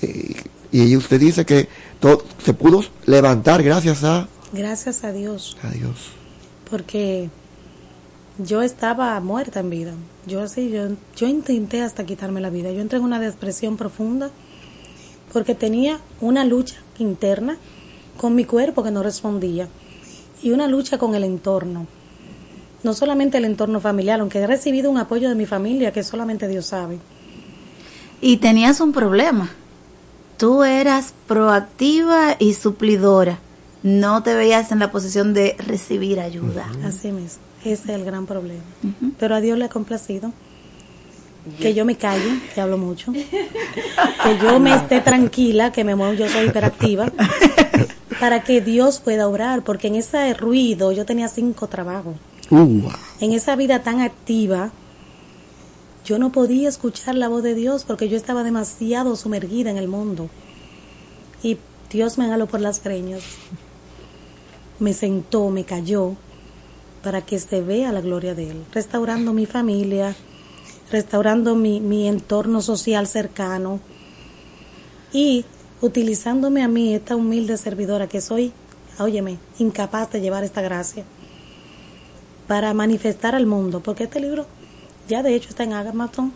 Eh, y usted dice que todo, se pudo levantar gracias a, Gracias a Dios, a Dios. porque yo estaba muerta en vida. Yo sí, yo, yo intenté hasta quitarme la vida. Yo entré en una depresión profunda porque tenía una lucha interna con mi cuerpo que no respondía y una lucha con el entorno. No solamente el entorno familiar, aunque he recibido un apoyo de mi familia que solamente Dios sabe. Y tenías un problema. Tú eras proactiva y suplidora. No te veías en la posición de recibir ayuda. Así mismo, ese es el gran problema. Pero a Dios le ha complacido que yo me calle, [laughs] que hablo mucho, que yo me esté tranquila, que me muevo, yo soy hiperactiva, [laughs] para que Dios pueda obrar, porque en ese ruido yo tenía cinco trabajos. Uh, En esa vida tan activa, yo no podía escuchar la voz de Dios porque yo estaba demasiado sumergida en el mundo. Y Dios me jaló por las greñas, me sentó, me cayó, para que se vea la gloria de Él, restaurando mi familia, restaurando mi, mi entorno social cercano y utilizándome a mí, esta humilde servidora que soy, óyeme, incapaz de llevar esta gracia para manifestar al mundo, porque este libro ya de hecho está en Amazon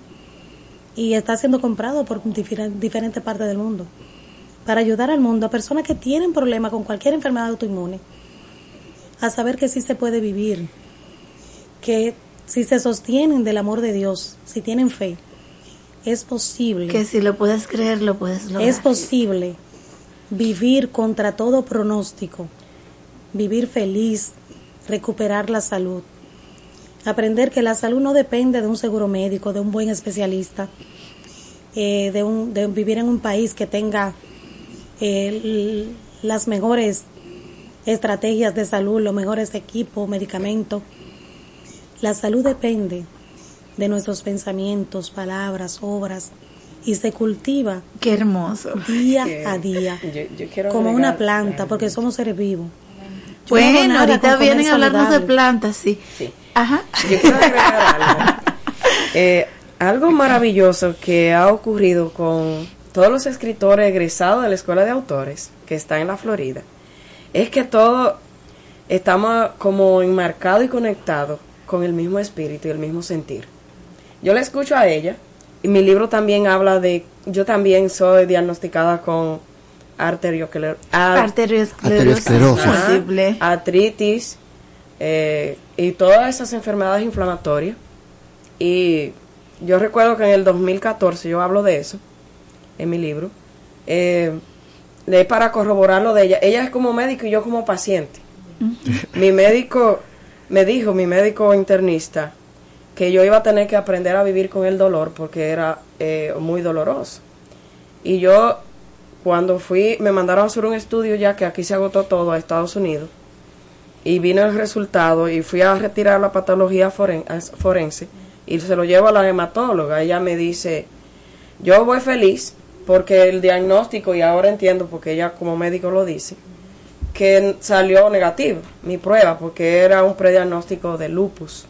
y está siendo comprado por difer- diferentes partes del mundo. para ayudar al mundo a personas que tienen problemas con cualquier enfermedad autoinmune, a saber que sí se puede vivir, que si se sostienen del amor de Dios, si tienen fe, es posible. Que si lo puedes creer, lo puedes lograr. Es posible vivir contra todo pronóstico, vivir feliz, recuperar la salud. Aprender que la salud no depende de un seguro médico, de un buen especialista, eh, de, un, de vivir en un país que tenga eh, las mejores estrategias de salud, los mejores equipos, medicamentos. La salud depende de nuestros pensamientos, palabras, obras y se cultiva Qué hermoso. día [laughs] a día yo- yo quiero como agregar- una planta porque somos seres vivos. Yo no Bueno, nada ahorita vienen a hablarnos de plantas, sí. Ajá. Yo quiero agregar algo. [laughs] Eh, algo maravilloso que ha ocurrido con todos los escritores egresados de la Escuela de Autores que está en la Florida es que todos estamos como enmarcados y conectados con el mismo espíritu y el mismo sentir. Yo la escucho a ella y mi libro también habla de, yo también soy diagnosticada con arterioscler- ar- Arteriosclerosis artritis eh, y todas esas enfermedades inflamatorias. Y yo recuerdo que en el 2014 yo hablo de eso en mi libro. Eh, de para corroborar lo de ella. Ella es como médico y yo como paciente. Mi médico me dijo, mi médico internista, que yo iba a tener que aprender a vivir con el dolor porque era eh, muy doloroso. Y yo, cuando fui, me mandaron a hacer un estudio ya que aquí se agotó todo a Estados Unidos. Y vino el resultado y fui a retirar la patología foren- forense y se lo llevo a la hematóloga. Ella me dice, yo voy feliz porque el diagnóstico, y ahora entiendo porque ella como médico lo dice, que salió negativo mi prueba porque era un prediagnóstico de lupus.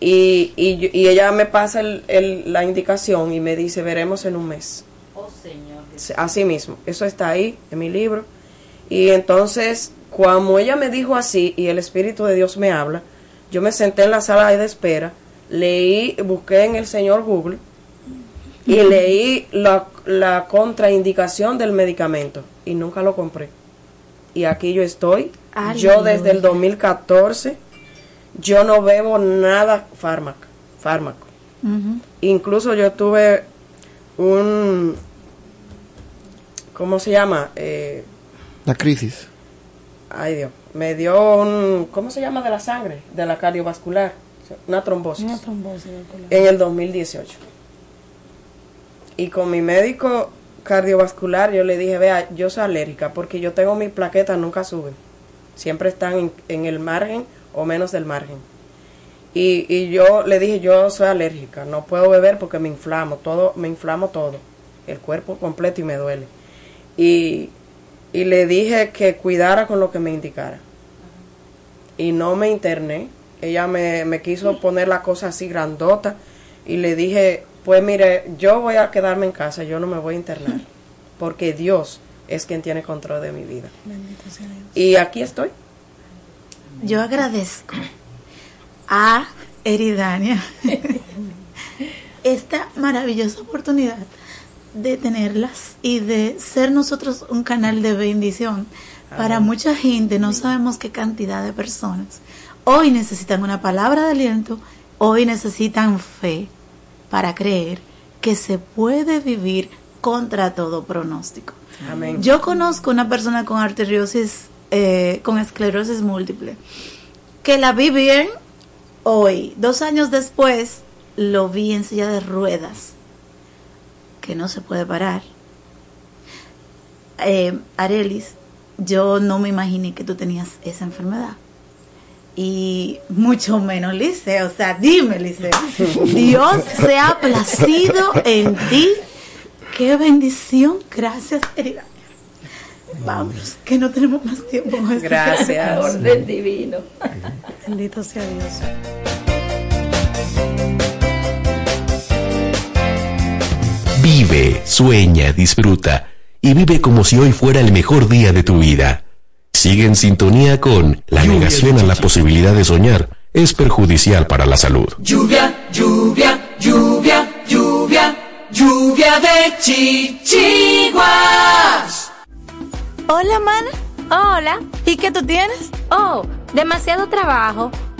Y, y, y ella me pasa el- el- la indicación y me dice, veremos en un mes. Oh, Señor. Así mismo, eso está ahí en mi libro. Y entonces, cuando ella me dijo así y el Espíritu de Dios me habla, yo me senté en la sala de espera, leí, busqué en el Señor Google y leí la, la contraindicación del medicamento y nunca lo compré. Y aquí yo estoy, yo desde el 2014, yo no bebo nada fármaco, fármaco. Incluso yo tuve un, ¿cómo se llama? Eh, La crisis. Ay Dios, me dio un, ¿cómo se llama de la sangre? De la cardiovascular, una trombosis. Una trombosis. En el 2018. Y con mi médico cardiovascular yo le dije, vea, yo soy alérgica porque yo tengo mis plaquetas, nunca suben. Siempre están en, en el margen o menos del margen. Y, y yo le dije, yo soy alérgica, no puedo beber porque me inflamo, todo, me inflamo todo, el cuerpo completo y me duele. Y, y le dije que cuidara con lo que me indicara. Y no me interné, ella me, me quiso poner la cosa así grandota y le dije, pues mire, yo voy a quedarme en casa, yo no me voy a internar, porque Dios es quien tiene control de mi vida. Bendito sea Dios. Y aquí estoy. Yo agradezco a Eridania [laughs] esta maravillosa oportunidad de tenerlas y de ser nosotros un canal de bendición para mucha gente. No sabemos qué cantidad de personas hoy necesitan una palabra de aliento, hoy necesitan fe para creer que se puede vivir contra todo pronóstico. Amén. Yo conozco una persona con arteriosis, eh, con esclerosis múltiple, que la vi bien hoy. Dos años después lo vi en silla de ruedas, que no se puede parar. Eh, Arelis, yo no me imaginé que tú tenías esa enfermedad. Y mucho menos Lice, o sea, dime Lice, [laughs] Dios se ha placido en ti. Qué bendición, gracias, Erida. Vámonos, que no tenemos más tiempo. Gracias. [laughs] Orden divino. Bendito sea Dios. Vive, sueña, disfruta y vive como si hoy fuera el mejor día de tu vida. Sigue en sintonía con la negación a la posibilidad de soñar es perjudicial para la salud. Lluvia, lluvia, lluvia, lluvia. Lluvia de chichiguas. Hola, mana. Hola. ¿Y qué tú tienes? Oh, demasiado trabajo,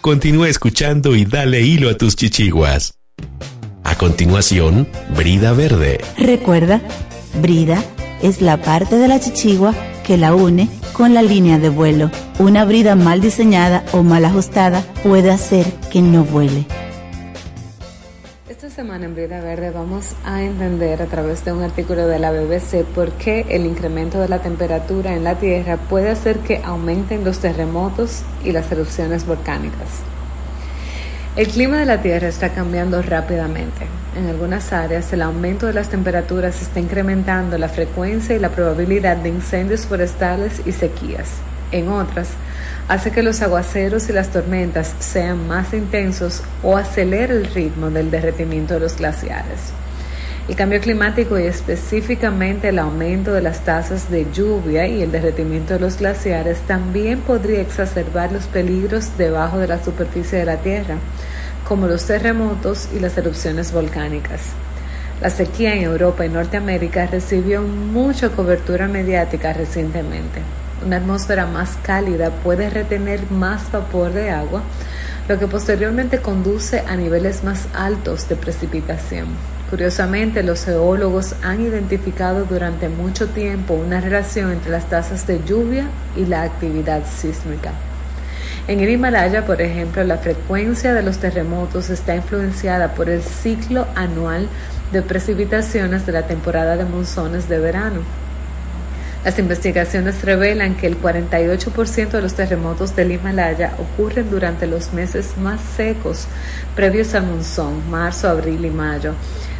Continúa escuchando y dale hilo a tus chichiguas. A continuación, Brida Verde. Recuerda, brida es la parte de la chichigua que la une con la línea de vuelo. Una brida mal diseñada o mal ajustada puede hacer que no vuele. Esta semana en Brida Verde vamos a entender a través de un artículo de la BBC por qué el incremento de la temperatura en la Tierra puede hacer que aumenten los terremotos y las erupciones volcánicas. El clima de la Tierra está cambiando rápidamente. En algunas áreas el aumento de las temperaturas está incrementando la frecuencia y la probabilidad de incendios forestales y sequías. En otras, hace que los aguaceros y las tormentas sean más intensos o acelere el ritmo del derretimiento de los glaciares. El cambio climático y específicamente el aumento de las tasas de lluvia y el derretimiento de los glaciares también podría exacerbar los peligros debajo de la superficie de la Tierra, como los terremotos y las erupciones volcánicas. La sequía en Europa y Norteamérica recibió mucha cobertura mediática recientemente. Una atmósfera más cálida puede retener más vapor de agua, lo que posteriormente conduce a niveles más altos de precipitación. Curiosamente, los geólogos han identificado durante mucho tiempo una relación entre las tasas de lluvia y la actividad sísmica. En el Himalaya, por ejemplo, la frecuencia de los terremotos está influenciada por el ciclo anual de precipitaciones de la temporada de monzones de verano. Las investigaciones revelan que el 48% de los terremotos del Himalaya ocurren durante los meses más secos previos al monzón, marzo, abril y mayo,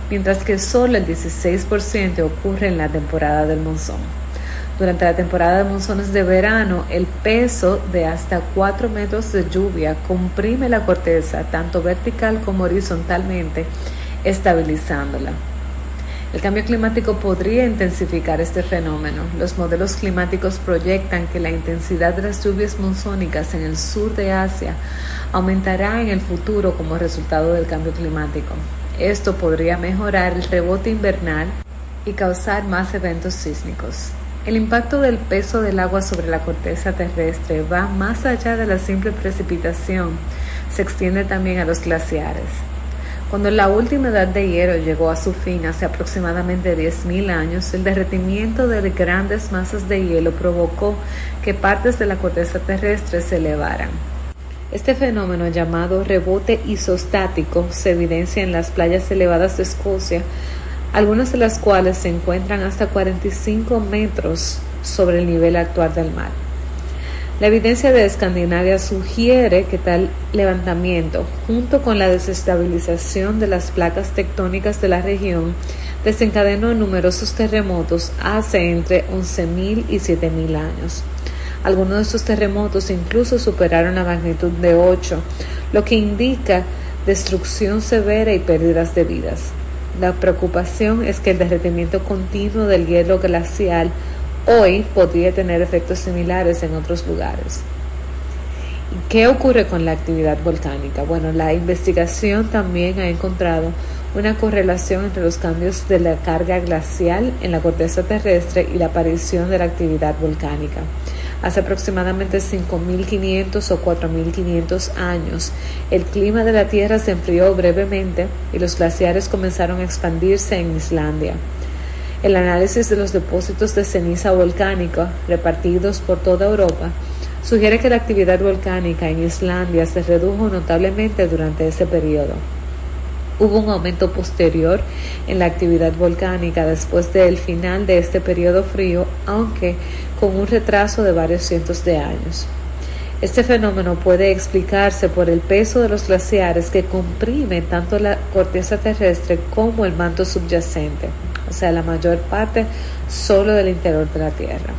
mientras que solo el 16% ocurre en la temporada del monzón. Durante la temporada de monzones de verano, el peso de hasta 4 metros de lluvia comprime la corteza tanto vertical como horizontalmente, estabilizándola. El cambio climático podría intensificar este fenómeno. Los modelos climáticos proyectan que la intensidad de las lluvias monzónicas en el sur de Asia aumentará en el futuro como resultado del cambio climático. Esto podría mejorar el rebote invernal y causar más eventos sísmicos. El impacto del peso del agua sobre la corteza terrestre va más allá de la simple precipitación, se extiende también a los glaciares. Cuando la última edad de hielo llegó a su fin hace aproximadamente 10.000 años, el derretimiento de grandes masas de hielo provocó que partes de la corteza terrestre se elevaran. Este fenómeno llamado rebote isostático se evidencia en las playas elevadas de Escocia, algunas de las cuales se encuentran hasta 45 metros sobre el nivel actual del mar. La evidencia de Escandinavia sugiere que tal levantamiento, junto con la desestabilización de las placas tectónicas de la región, desencadenó numerosos terremotos hace entre 11.000 y 7.000 años. Algunos de estos terremotos incluso superaron la magnitud de 8, lo que indica destrucción severa y pérdidas de vidas. La preocupación es que el derretimiento continuo del hielo glacial hoy podría tener efectos similares en otros lugares. ¿Qué ocurre con la actividad volcánica? Bueno, la investigación también ha encontrado una correlación entre los cambios de la carga glacial en la corteza terrestre y la aparición de la actividad volcánica. Hace aproximadamente 5.500 o 4.500 años, el clima de la Tierra se enfrió brevemente y los glaciares comenzaron a expandirse en Islandia. El análisis de los depósitos de ceniza volcánica repartidos por toda Europa sugiere que la actividad volcánica en Islandia se redujo notablemente durante ese periodo. Hubo un aumento posterior en la actividad volcánica después del final de este periodo frío, aunque con un retraso de varios cientos de años. Este fenómeno puede explicarse por el peso de los glaciares que comprime tanto la corteza terrestre como el manto subyacente, o sea, la mayor parte solo del interior de la Tierra.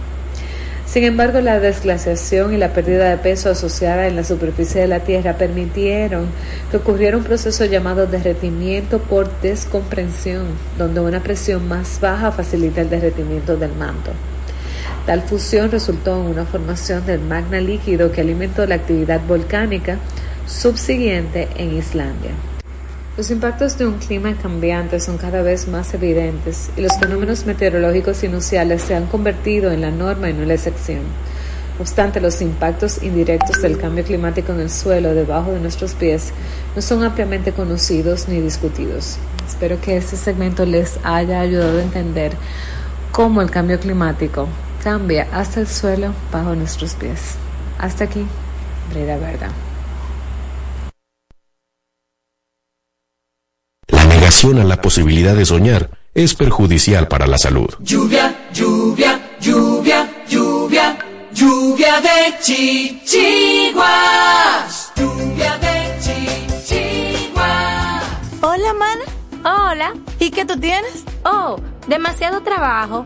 Sin embargo, la desglaciación y la pérdida de peso asociada en la superficie de la Tierra permitieron que ocurriera un proceso llamado derretimiento por descomprensión, donde una presión más baja facilita el derretimiento del manto. Tal fusión resultó en una formación del magma líquido que alimentó la actividad volcánica subsiguiente en Islandia. Los impactos de un clima cambiante son cada vez más evidentes y los fenómenos meteorológicos inusuales se han convertido en la norma y no la excepción. No obstante, los impactos indirectos del cambio climático en el suelo debajo de nuestros pies no son ampliamente conocidos ni discutidos. Espero que este segmento les haya ayudado a entender cómo el cambio climático cambia hasta el suelo bajo nuestros pies. Hasta aquí, Breda Verda. La negación a la posibilidad de soñar es perjudicial para la salud. Lluvia, lluvia, lluvia, lluvia, lluvia de chichiguas. Lluvia de chichiguas. Hola, mana. Hola. ¿Y qué tú tienes? Oh, demasiado trabajo,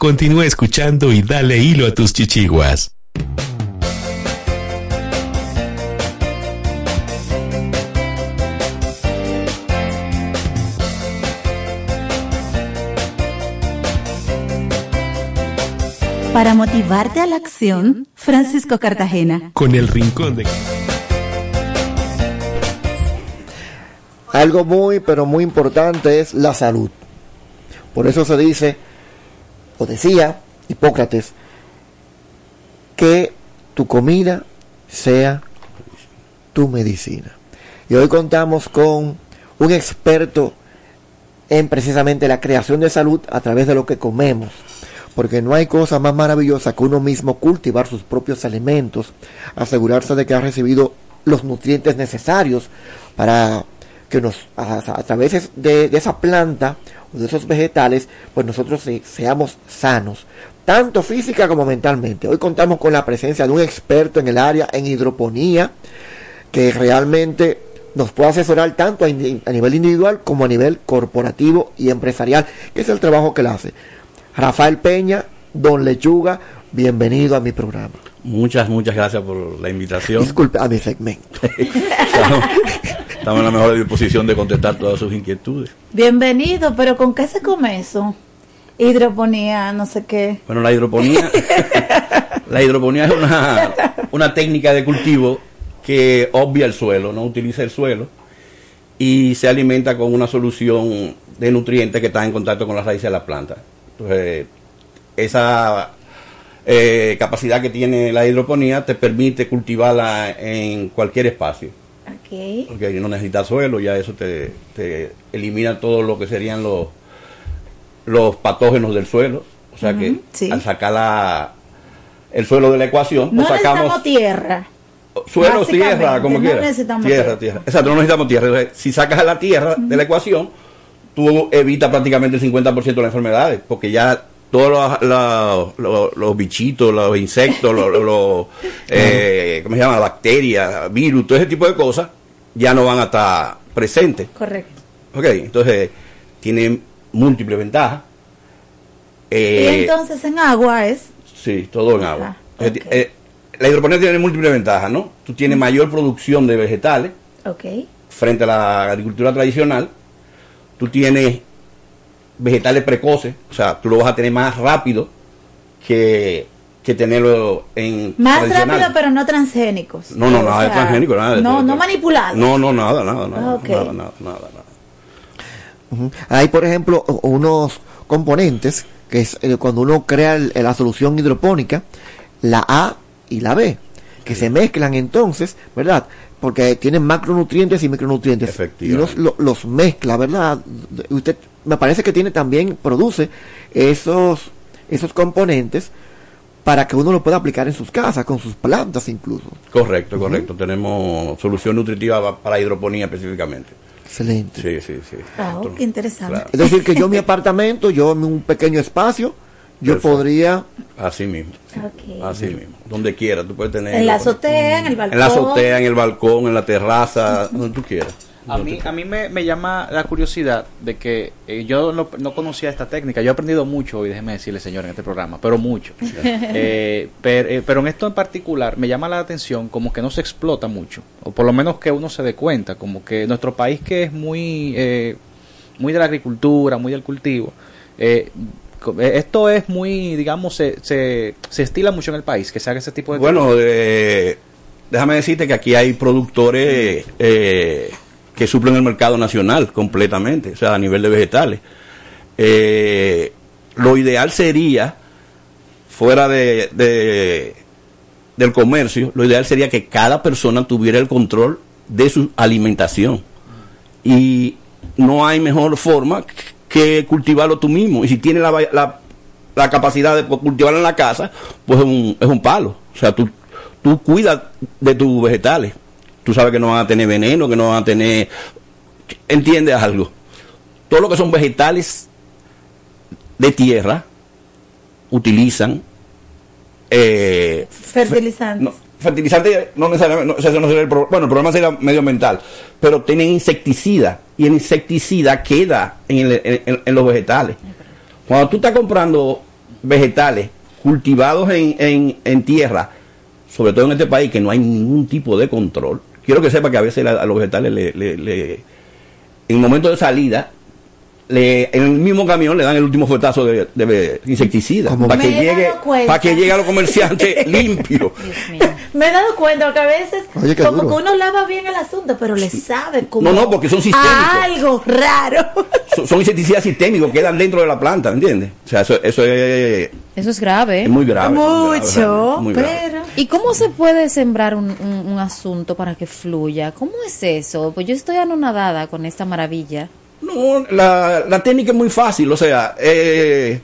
Continúa escuchando y dale hilo a tus chichiguas. Para motivarte a la acción, Francisco Cartagena. Con el rincón de... Algo muy, pero muy importante es la salud. Por eso se dice, o decía Hipócrates, que tu comida sea tu medicina. Y hoy contamos con un experto en precisamente la creación de salud a través de lo que comemos. Porque no hay cosa más maravillosa que uno mismo cultivar sus propios alimentos, asegurarse de que ha recibido los nutrientes necesarios para que nos, a, a través de, de esa planta o de esos vegetales, pues nosotros se- seamos sanos, tanto física como mentalmente. Hoy contamos con la presencia de un experto en el área en hidroponía, que realmente nos puede asesorar tanto a nivel individual como a nivel corporativo y empresarial, que es el trabajo que él hace. Rafael Peña, Don Lechuga, bienvenido a mi programa. Muchas, muchas gracias por la invitación. Disculpe, a mi segmento. [laughs] [laughs] estamos, en la mejor disposición de contestar todas sus inquietudes. Bienvenido, pero ¿con qué se come eso? Hidroponía, no sé qué. Bueno, la hidroponía, [laughs] la hidroponía es una, una técnica de cultivo que obvia el suelo, no utiliza el suelo y se alimenta con una solución de nutrientes que está en contacto con las raíces de la planta. Entonces, esa eh, capacidad que tiene la hidroponía te permite cultivarla en cualquier espacio. Ok. Porque no necesitas suelo, ya eso te, te elimina todo lo que serían los, los patógenos del suelo. O sea que sí. al sacar la, el suelo de la ecuación, No sacamos necesitamos tierra. suelo, tierra, como no quieras. necesitamos Tierra, tierra. tierra. Exacto, no necesitamos tierra. Si sacas la tierra de la ecuación, tú evitas prácticamente el 50% de las enfermedades, porque ya todos los, los, los- los bichitos, los insectos, los, los- los, [laughs] eh, ¿cómo se llama? Bacterias, virus, todo ese tipo de cosas, ya no van a estar presentes. Correcto. Ok, entonces tiene múltiples ventajas. y Eh, entonces en agua es. Sí, todo en agua. Entonces, eh, la hidroponía tiene múltiples ventajas, ¿no? Tú tienes mayor producción de vegetales Ok. frente a la agricultura tradicional. Tú tienes vegetales precoces, o sea, tú lo vas a tener más rápido que, que tenerlo en Más rápido, pero no transgénicos. No, no, O nada de sea, transgénico, nada de No, todo. no manipulados. No, no, nada, nada, nada, Ok. nada, nada, nada, nada. Ujú. Hay, por ejemplo, unos componentes que es eh, cuando uno crea el- la solución hidropónica, la A y la B, que se mezclan entonces, ¿verdad? Porque tienen macronutrientes y micronutrientes. Y los, lo- los mezcla, ¿verdad? Usted me parece que tiene también, produce esos, esos componentes para que uno lo pueda aplicar en sus casas, con sus plantas incluso. Correcto, correcto. Tenemos solución nutritiva pa- para hidroponía específicamente. Excelente. Sí, sí, sí. Oh, qué interesante. Es decir, que yo en mi apartamento, yo en un pequeño espacio, yo Perfecto. podría... Así mismo. Así mismo. Donde quiera, tú puedes tener. En la azotea, en el balcón. En la azotea, en el balcón, en la terraza, [laughs] donde tú quieras. A mí, a mí me, me llama la curiosidad de que eh, yo no, no conocía esta técnica. Yo he aprendido mucho hoy, déjeme decirle, señor, en este programa, pero mucho. [laughs] Eh, per- eh, pero en esto en particular me llama la atención como que no se explota mucho, o por lo menos que uno se dé cuenta, como que nuestro país que es muy, eh, muy de la agricultura, muy del cultivo, esto es muy, digamos, se, se, se estila mucho en el país, que se haga ese tipo de Bueno, eh, déjame decirte que aquí hay productores eh, que suplen el mercado nacional completamente, o sea, a nivel de vegetales. Eh, lo ideal sería, fuera de, de- del comercio, lo ideal sería que cada persona tuviera el control de su alimentación. Y no hay mejor forma que cultivarlo tú mismo. Y si tienes la, la, la capacidad de cultivarlo en la casa, pues es un, es un palo. O sea, tú, tú cuidas de tus vegetales. Tú sabes que no van a tener veneno, que no van a tener... ¿Entiendes algo? Todo lo que son vegetales de tierra utilizan eh, Fertilizantes. no, fertilizante no necesariamente, no, ese no sería el pro- bueno, el problema sería medioambiental, pero tienen insecticida y el insecticida queda en, los vegetales. Cuando tú estás comprando vegetales cultivados en, en- tierra, sobre todo en este país que no hay ningún tipo de control, quiero que sepa que a veces a los vegetales le, le- le- en el momento de salida le, en el mismo camión le dan el último fuetazo de, de insecticida para que Me llegue para que llegue a los comerciantes [laughs] limpio Me he dado cuenta que a veces Oye, como duro. que uno lava bien el asunto, pero le sabe como No, no, porque son sistémicos. a algo raro. [laughs] son, son insecticidas sistémicos quedan dentro de la planta ¿entiendes? o sea eso, eso es, Eso es grave. es muy grave muy grave, Mucho, muy grave. ¿Y cómo se puede sembrar un, un- un asunto para que fluya? ¿Cómo es eso? Pues yo estoy anonadada con esta maravilla. No, la, la técnica es muy fácil, o sea, eh,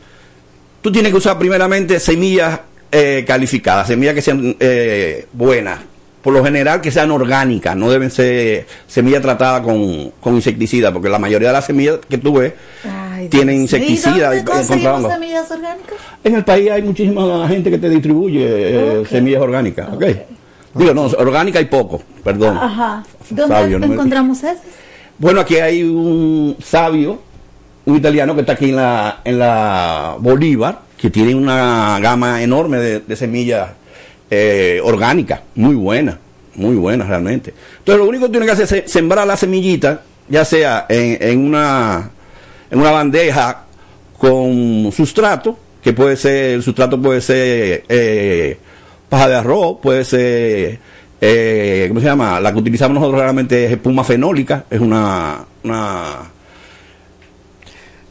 tú tienes que usar primeramente semillas eh, calificadas, semillas que sean eh, buenas, por lo general que sean orgánicas, no deben ser semillas tratadas con, con insecticida, porque la mayoría de las semillas que tú ves Ay, tienen insecticida. ¿Y dónde semillas orgánicas? En el país hay muchísima gente que te distribuye eh, semillas orgánicas, ¿ok? Digo, no, orgánica hay poco, perdón. Ajá. ¿Dónde Sabio, no me- encontramos esas? Bueno, aquí hay un sabio, un italiano que está aquí en la, en la Bolívar, que tiene una gama enorme de, semillas eh, orgánicas, muy buenas, muy buenas realmente. Entonces, lo único que tiene que hacer es se- sembrar la semillita, ya sea en, en una, en una bandeja con sustrato, que puede ser, el sustrato puede ser eh, paja de arroz, puede ser, eh, ¿cómo se llama? La que utilizamos nosotros realmente es espuma fenólica, es una, una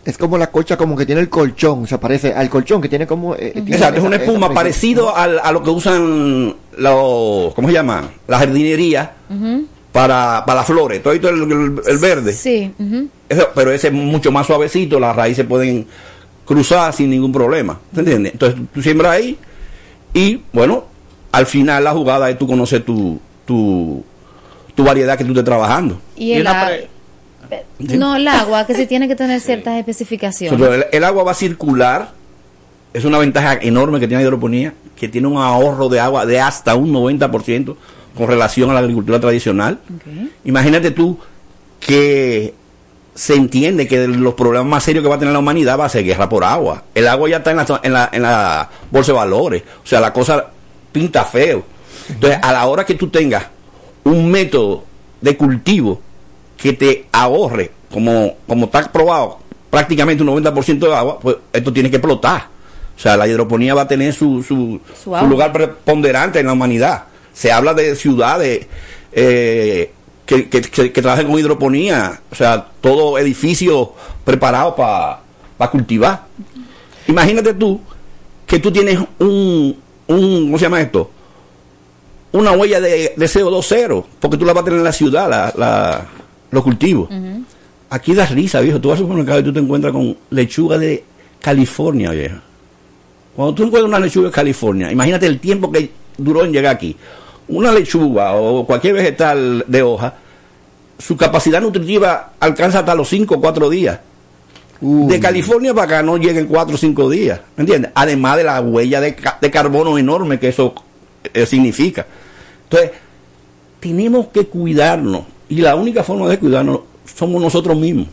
Es como la colcha como que tiene el colchón, se parece al colchón que tiene como... eh, tiene Exacto, es una espuma parecido al- a lo que usan los, ¿cómo se llama? La jardinería para, para las flores, todo esto el, el- el verde. Sí. Eso- pero ese es mucho más suavecito, las raíces pueden cruzar sin ningún problema, ¿te entiendes? Entonces tú siembras ahí y bueno, al final la jugada es tú conocer tu, tu, tu variedad que tú estés trabajando. Y el, No, el agua, que se [laughs] tiene que tener ciertas especificaciones. El, el agua va a circular, es una ventaja enorme que tiene la hidroponía, que tiene un ahorro de agua de hasta un 90% con relación a la agricultura tradicional. Imagínate tú que se entiende que de los problemas más serios que va a tener la humanidad va a ser guerra por agua. El agua ya está en la, en la, en la bolsa de valores. O sea, la cosa pinta feo. Entonces, a la hora que tú tengas un método de cultivo que te ahorre, como, como está probado, prácticamente un 90% de agua, pues esto tiene que explotar. O sea, la hidroponía va a tener su, su, Su su auge. lugar preponderante en la humanidad. Se habla de ciudades eh, que, que, que- que trabajen con hidroponía, o sea, todo edificio preparado para cultivar. Imagínate tú que tú tienes un, un ¿cómo se llama esto? Una huella de, de CO2 cero, porque tú la vas a tener en la ciudad, la, la- los cultivos. Aquí das risa, viejo. Tú vas al supermercado y tú te encuentras con lechuga de California, vieja. Cuando tú encuentras una lechuga en California, imagínate el tiempo que duró en llegar aquí. Una lechuga o cualquier vegetal de hoja, su capacidad nutritiva alcanza hasta los 5 o 4 días. De California para acá no llegan 4 o 5 días, ¿me entiendes? Además de la huella de, ca- de carbono enorme que eso eh, significa. Entonces, tenemos que cuidarnos y la única forma de cuidarnos somos nosotros mismos.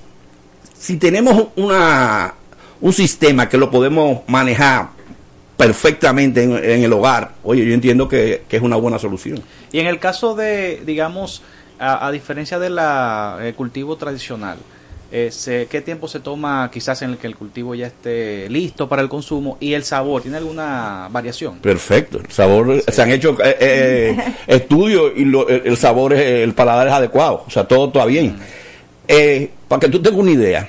Si tenemos una, un sistema que lo podemos manejar perfectamente en, en el hogar, oye, yo entiendo que, que es una buena solución. Y en el caso de, digamos, a, a diferencia del cultivo tradicional, se- ¿qué tiempo se toma quizás en el que el cultivo ya esté listo para el consumo? ¿Y el sabor? ¿Tiene alguna variación? Perfecto. El sabor, se han hecho eh, eh, estudios y lo- el, sabor, es, el paladar es adecuado. O sea, todo está bien. Eh, para que tú tengas una idea,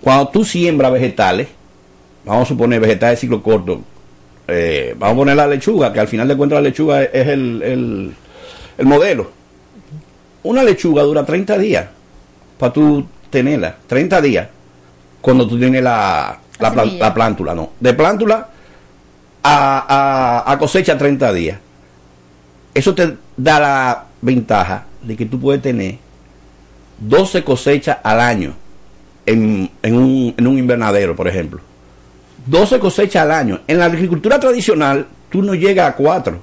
cuando tú siembras vegetales, vamos a suponer vegetales de ciclo corto, vamos a poner la lechuga, que al final de cuentas la lechuga es, es el, el- el modelo. Una lechuga dura 30 días para tú tenerla, 30 días, cuando tú tienes la, la, La la plántula, no. De plántula a, a- a cosecha 30 días. Eso te da la ventaja de que tú puedes tener 12 cosechas al año en, en un, en un invernadero, por ejemplo. 12 cosechas al año. En la agricultura tradicional, tú no llegas a 4.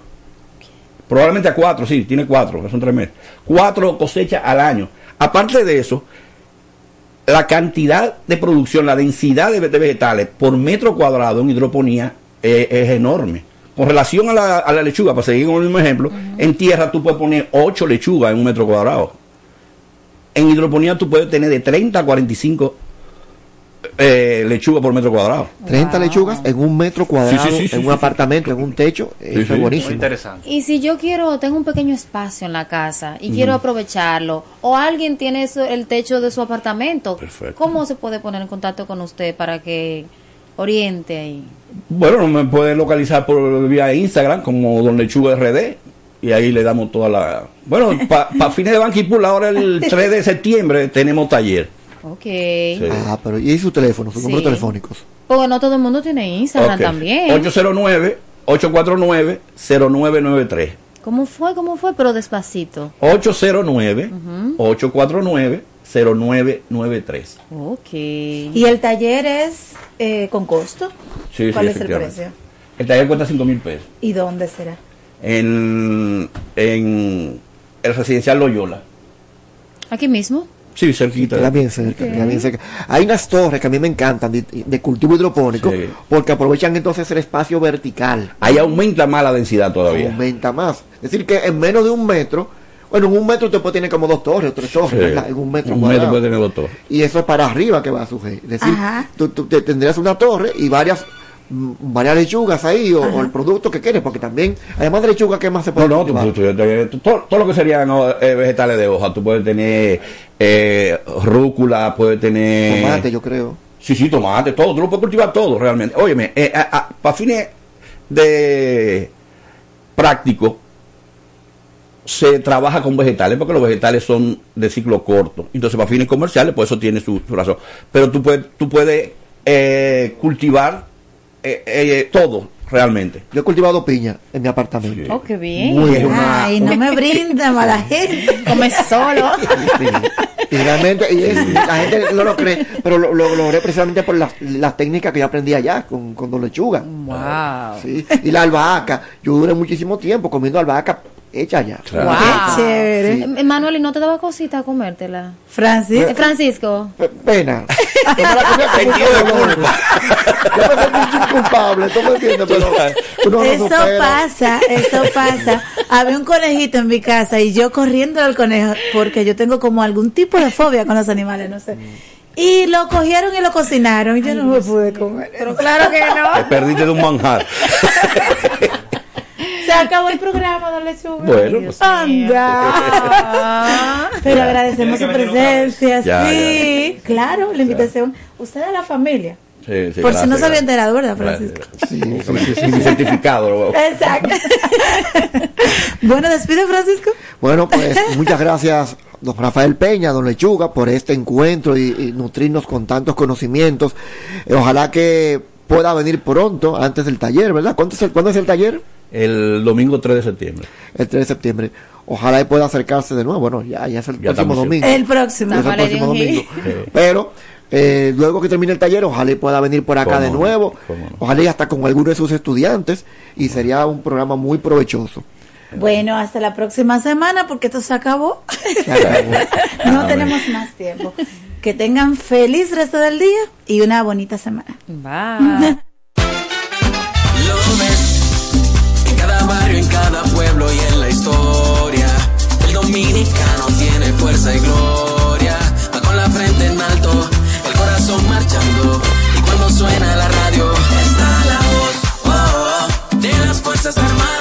Probablemente a 4, sí, tiene 4, son 3 meses. 4 cosechas al año. Aparte de eso, la cantidad de producción, la densidad de, de vegetales por metro cuadrado en hidroponía eh, es enorme. Con relación a la, a la lechuga, para seguir con el mismo ejemplo, en tierra tú puedes poner 8 lechugas en un metro cuadrado. En hidroponía tú puedes tener de 30 a 45 eh, lechugas por metro cuadrado. 30 lechugas en un metro cuadrado, Sí, sí, sí, sí, en un sí, apartamento, en un techo. eso sí. es buenísimo. interesante. Y si yo quiero, tengo un pequeño espacio en la casa y quiero aprovecharlo, o alguien tiene eso- el techo de su apartamento, Perfecto. ¿cómo se puede poner en contacto con usted para que oriente ahí? Bueno, me pueden localizar por vía Instagram como Don Lechuga RD y ahí le damos toda la... Bueno, para fines de Banquipul, ahora el 3 de septiembre tenemos taller. Ok. Ah, pero ¿y sus teléfonos, sus Sí. números telefónicos? Porque no todo el mundo tiene Instagram Ok. también. 809-849-0993. ¿Cómo fue? ¿Cómo fue? Pero despacito. 809-849-0993. Ok. ¿Y el taller es eh, con costo? Sí, sí, ¿Cuál es el precio? El taller cuesta 5 mil pesos. ¿Y dónde será? En, en el residencial Loyola. Aquí mismo. Sí, cerquita. Queda bien cerca, Ok. queda bien cerca. Hay unas torres que a mí me encantan de, de cultivo hidropónico Sí. porque aprovechan entonces el espacio vertical. Ahí aumenta más la densidad todavía. Aumenta más. Es decir, que en menos de un metro, bueno, en un metro usted puede tener como dos torres o tres torres, Sí. ¿verdad? En un metro Un cuadrado. metro puede tener dos torres. Y eso es para arriba que va a sujetar. Es decir, Ajá. tú, tú te- tendrías una torre y varias varias lechugas ahí o, el producto que quieres, porque también, además de lechuga, ¿qué más se puede No, no, tú- cultivar? tú- tú- todo, todo lo que serían ¿no? eh, vegetales de hoja, tú puedes tener eh, rúcula, puedes tener... Tomate, yo creo. Sí, sí, tomate, todo, tú lo puedes cultivar todo realmente. Óyeme, eh, para fines de práctico, se trabaja con vegetales porque los vegetales son de ciclo corto. Entonces, para fines comerciales, pues eso tiene su, su razón. Pero tú puedes, tú puedes eh, cultivar eh, eh, todo realmente. Yo he cultivado piña en mi apartamento. Oh, qué bien. Muy bien. Una- Ay, no me [laughs] brinda mala gente. Come solo. Sí. Y realmente, y es- la gente no lo cree, pero lo, lo logré precisamente por las, las técnicas que yo aprendí allá con, con Don Lechuga. Wow. Sí. Y la albahaca, yo duré muchísimo tiempo comiendo albahaca hecha. Claro. Wow. Qué chévere. Sí. Eh, Manuel, ¿y no te daba cosita comértela? Francis. Eh, Francisco. Pena. Yo me la comía con mucho dolor. Yo me sentí un culpable, ¿tú me entiendes? Pero no Eso supera. pasa, eso pasa. Había un conejito en mi casa y yo corriendo al conejo porque yo tengo como algún tipo de fobia con los animales, no sé. Y lo cogieron y lo cocinaron y yo no me pude comer. Pero claro que Te no. perdiste de un manjar. [laughs] Se acabó el programa, don Lechuga. Bueno, pues. Anda. Pero agradecemos su presencia. Ya, sí, claro, la invitación. Usted a la familia. Sí, sí, Por si no se había enterado, ¿verdad, Francisco? Sí, sí, sí, sí. Mi certificado. lo- Exacto. [laughs] bueno, despide, Francisco. Bueno, pues muchas gracias, don Rafael Peña, don Lechuga, por este encuentro y, y nutrirnos con tantos conocimientos. Eh, ojalá que pueda venir pronto, antes del taller, ¿verdad? ¿Cuándo es el, ¿cuándo es el taller? El domingo 3 de septiembre. El 3 de septiembre. Ojalá y pueda acercarse de nuevo. Bueno, ya, ya es el Ya próximo domingo. El próximo. El domingo. Pero eh, luego que termine el taller, ojalá y pueda venir por acá de no, nuevo. no. Ojalá y hasta con alguno de sus estudiantes. Y sería un programa muy provechoso. Bueno, hasta la próxima semana porque esto se acabó. Se acabó. [laughs] no Amén. tenemos más tiempo. Que tengan feliz resto del día y una bonita semana. Bye. Barrio, en cada pueblo y en la historia. El dominicano tiene fuerza y gloria. Va con la frente en alto, el corazón marchando. Y cuando suena la radio, está la voz oh, oh, de las Fuerzas Armadas.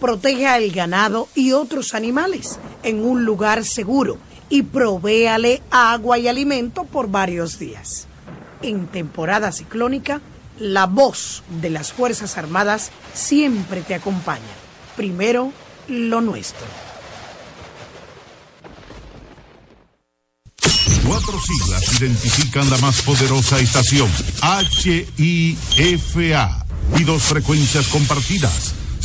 protege al ganado y otros animales en un lugar seguro y provéale agua y alimento por varios días. En temporada ciclónica, la voz de las Fuerzas Armadas siempre te acompaña. Primero, lo nuestro. Cuatro siglas identifican la más poderosa estación, HIFA, y dos frecuencias compartidas,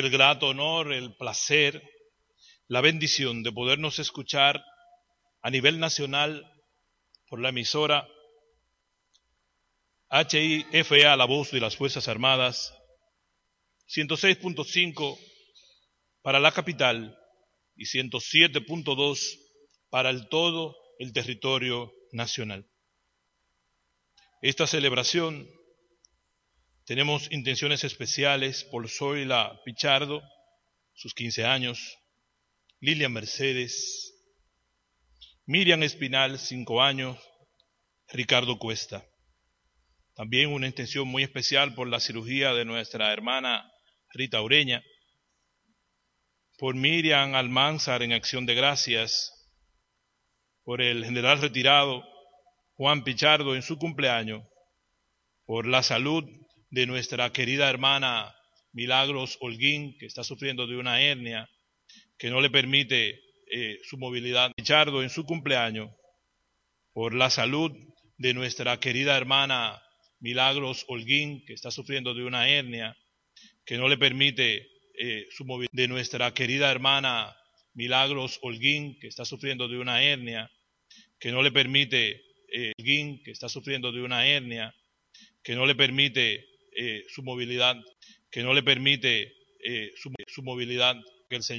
El grato honor, el placer, la bendición de podernos escuchar a nivel nacional por la emisora HIFA, la voz de las Fuerzas Armadas, 106.5 para la capital y 107.2 para el todo el territorio nacional. Esta celebración tenemos intenciones especiales por Zoila Pichardo, sus 15 años, Lilian Mercedes, Miriam Espinal, 5 años, Ricardo Cuesta. También una intención muy especial por la cirugía de nuestra hermana Rita Ureña, por Miriam Almanzar en acción de gracias, por el general retirado Juan Pichardo en su cumpleaños, por la salud de nuestra querida hermana Milagros Holguín, que está sufriendo de una hernia que no le permite eh, su movilidad. Pichardo en su cumpleaños, por la salud de nuestra querida hermana Milagros Holguín, que está sufriendo de una hernia que no le permite eh, su movilidad. De nuestra querida hermana Milagros Holguín, que está sufriendo de una hernia que no le permite eh, Holguín, que está sufriendo de una hernia que no le permite eh, su movilidad, que no le permite eh, su, su movilidad, que el Señor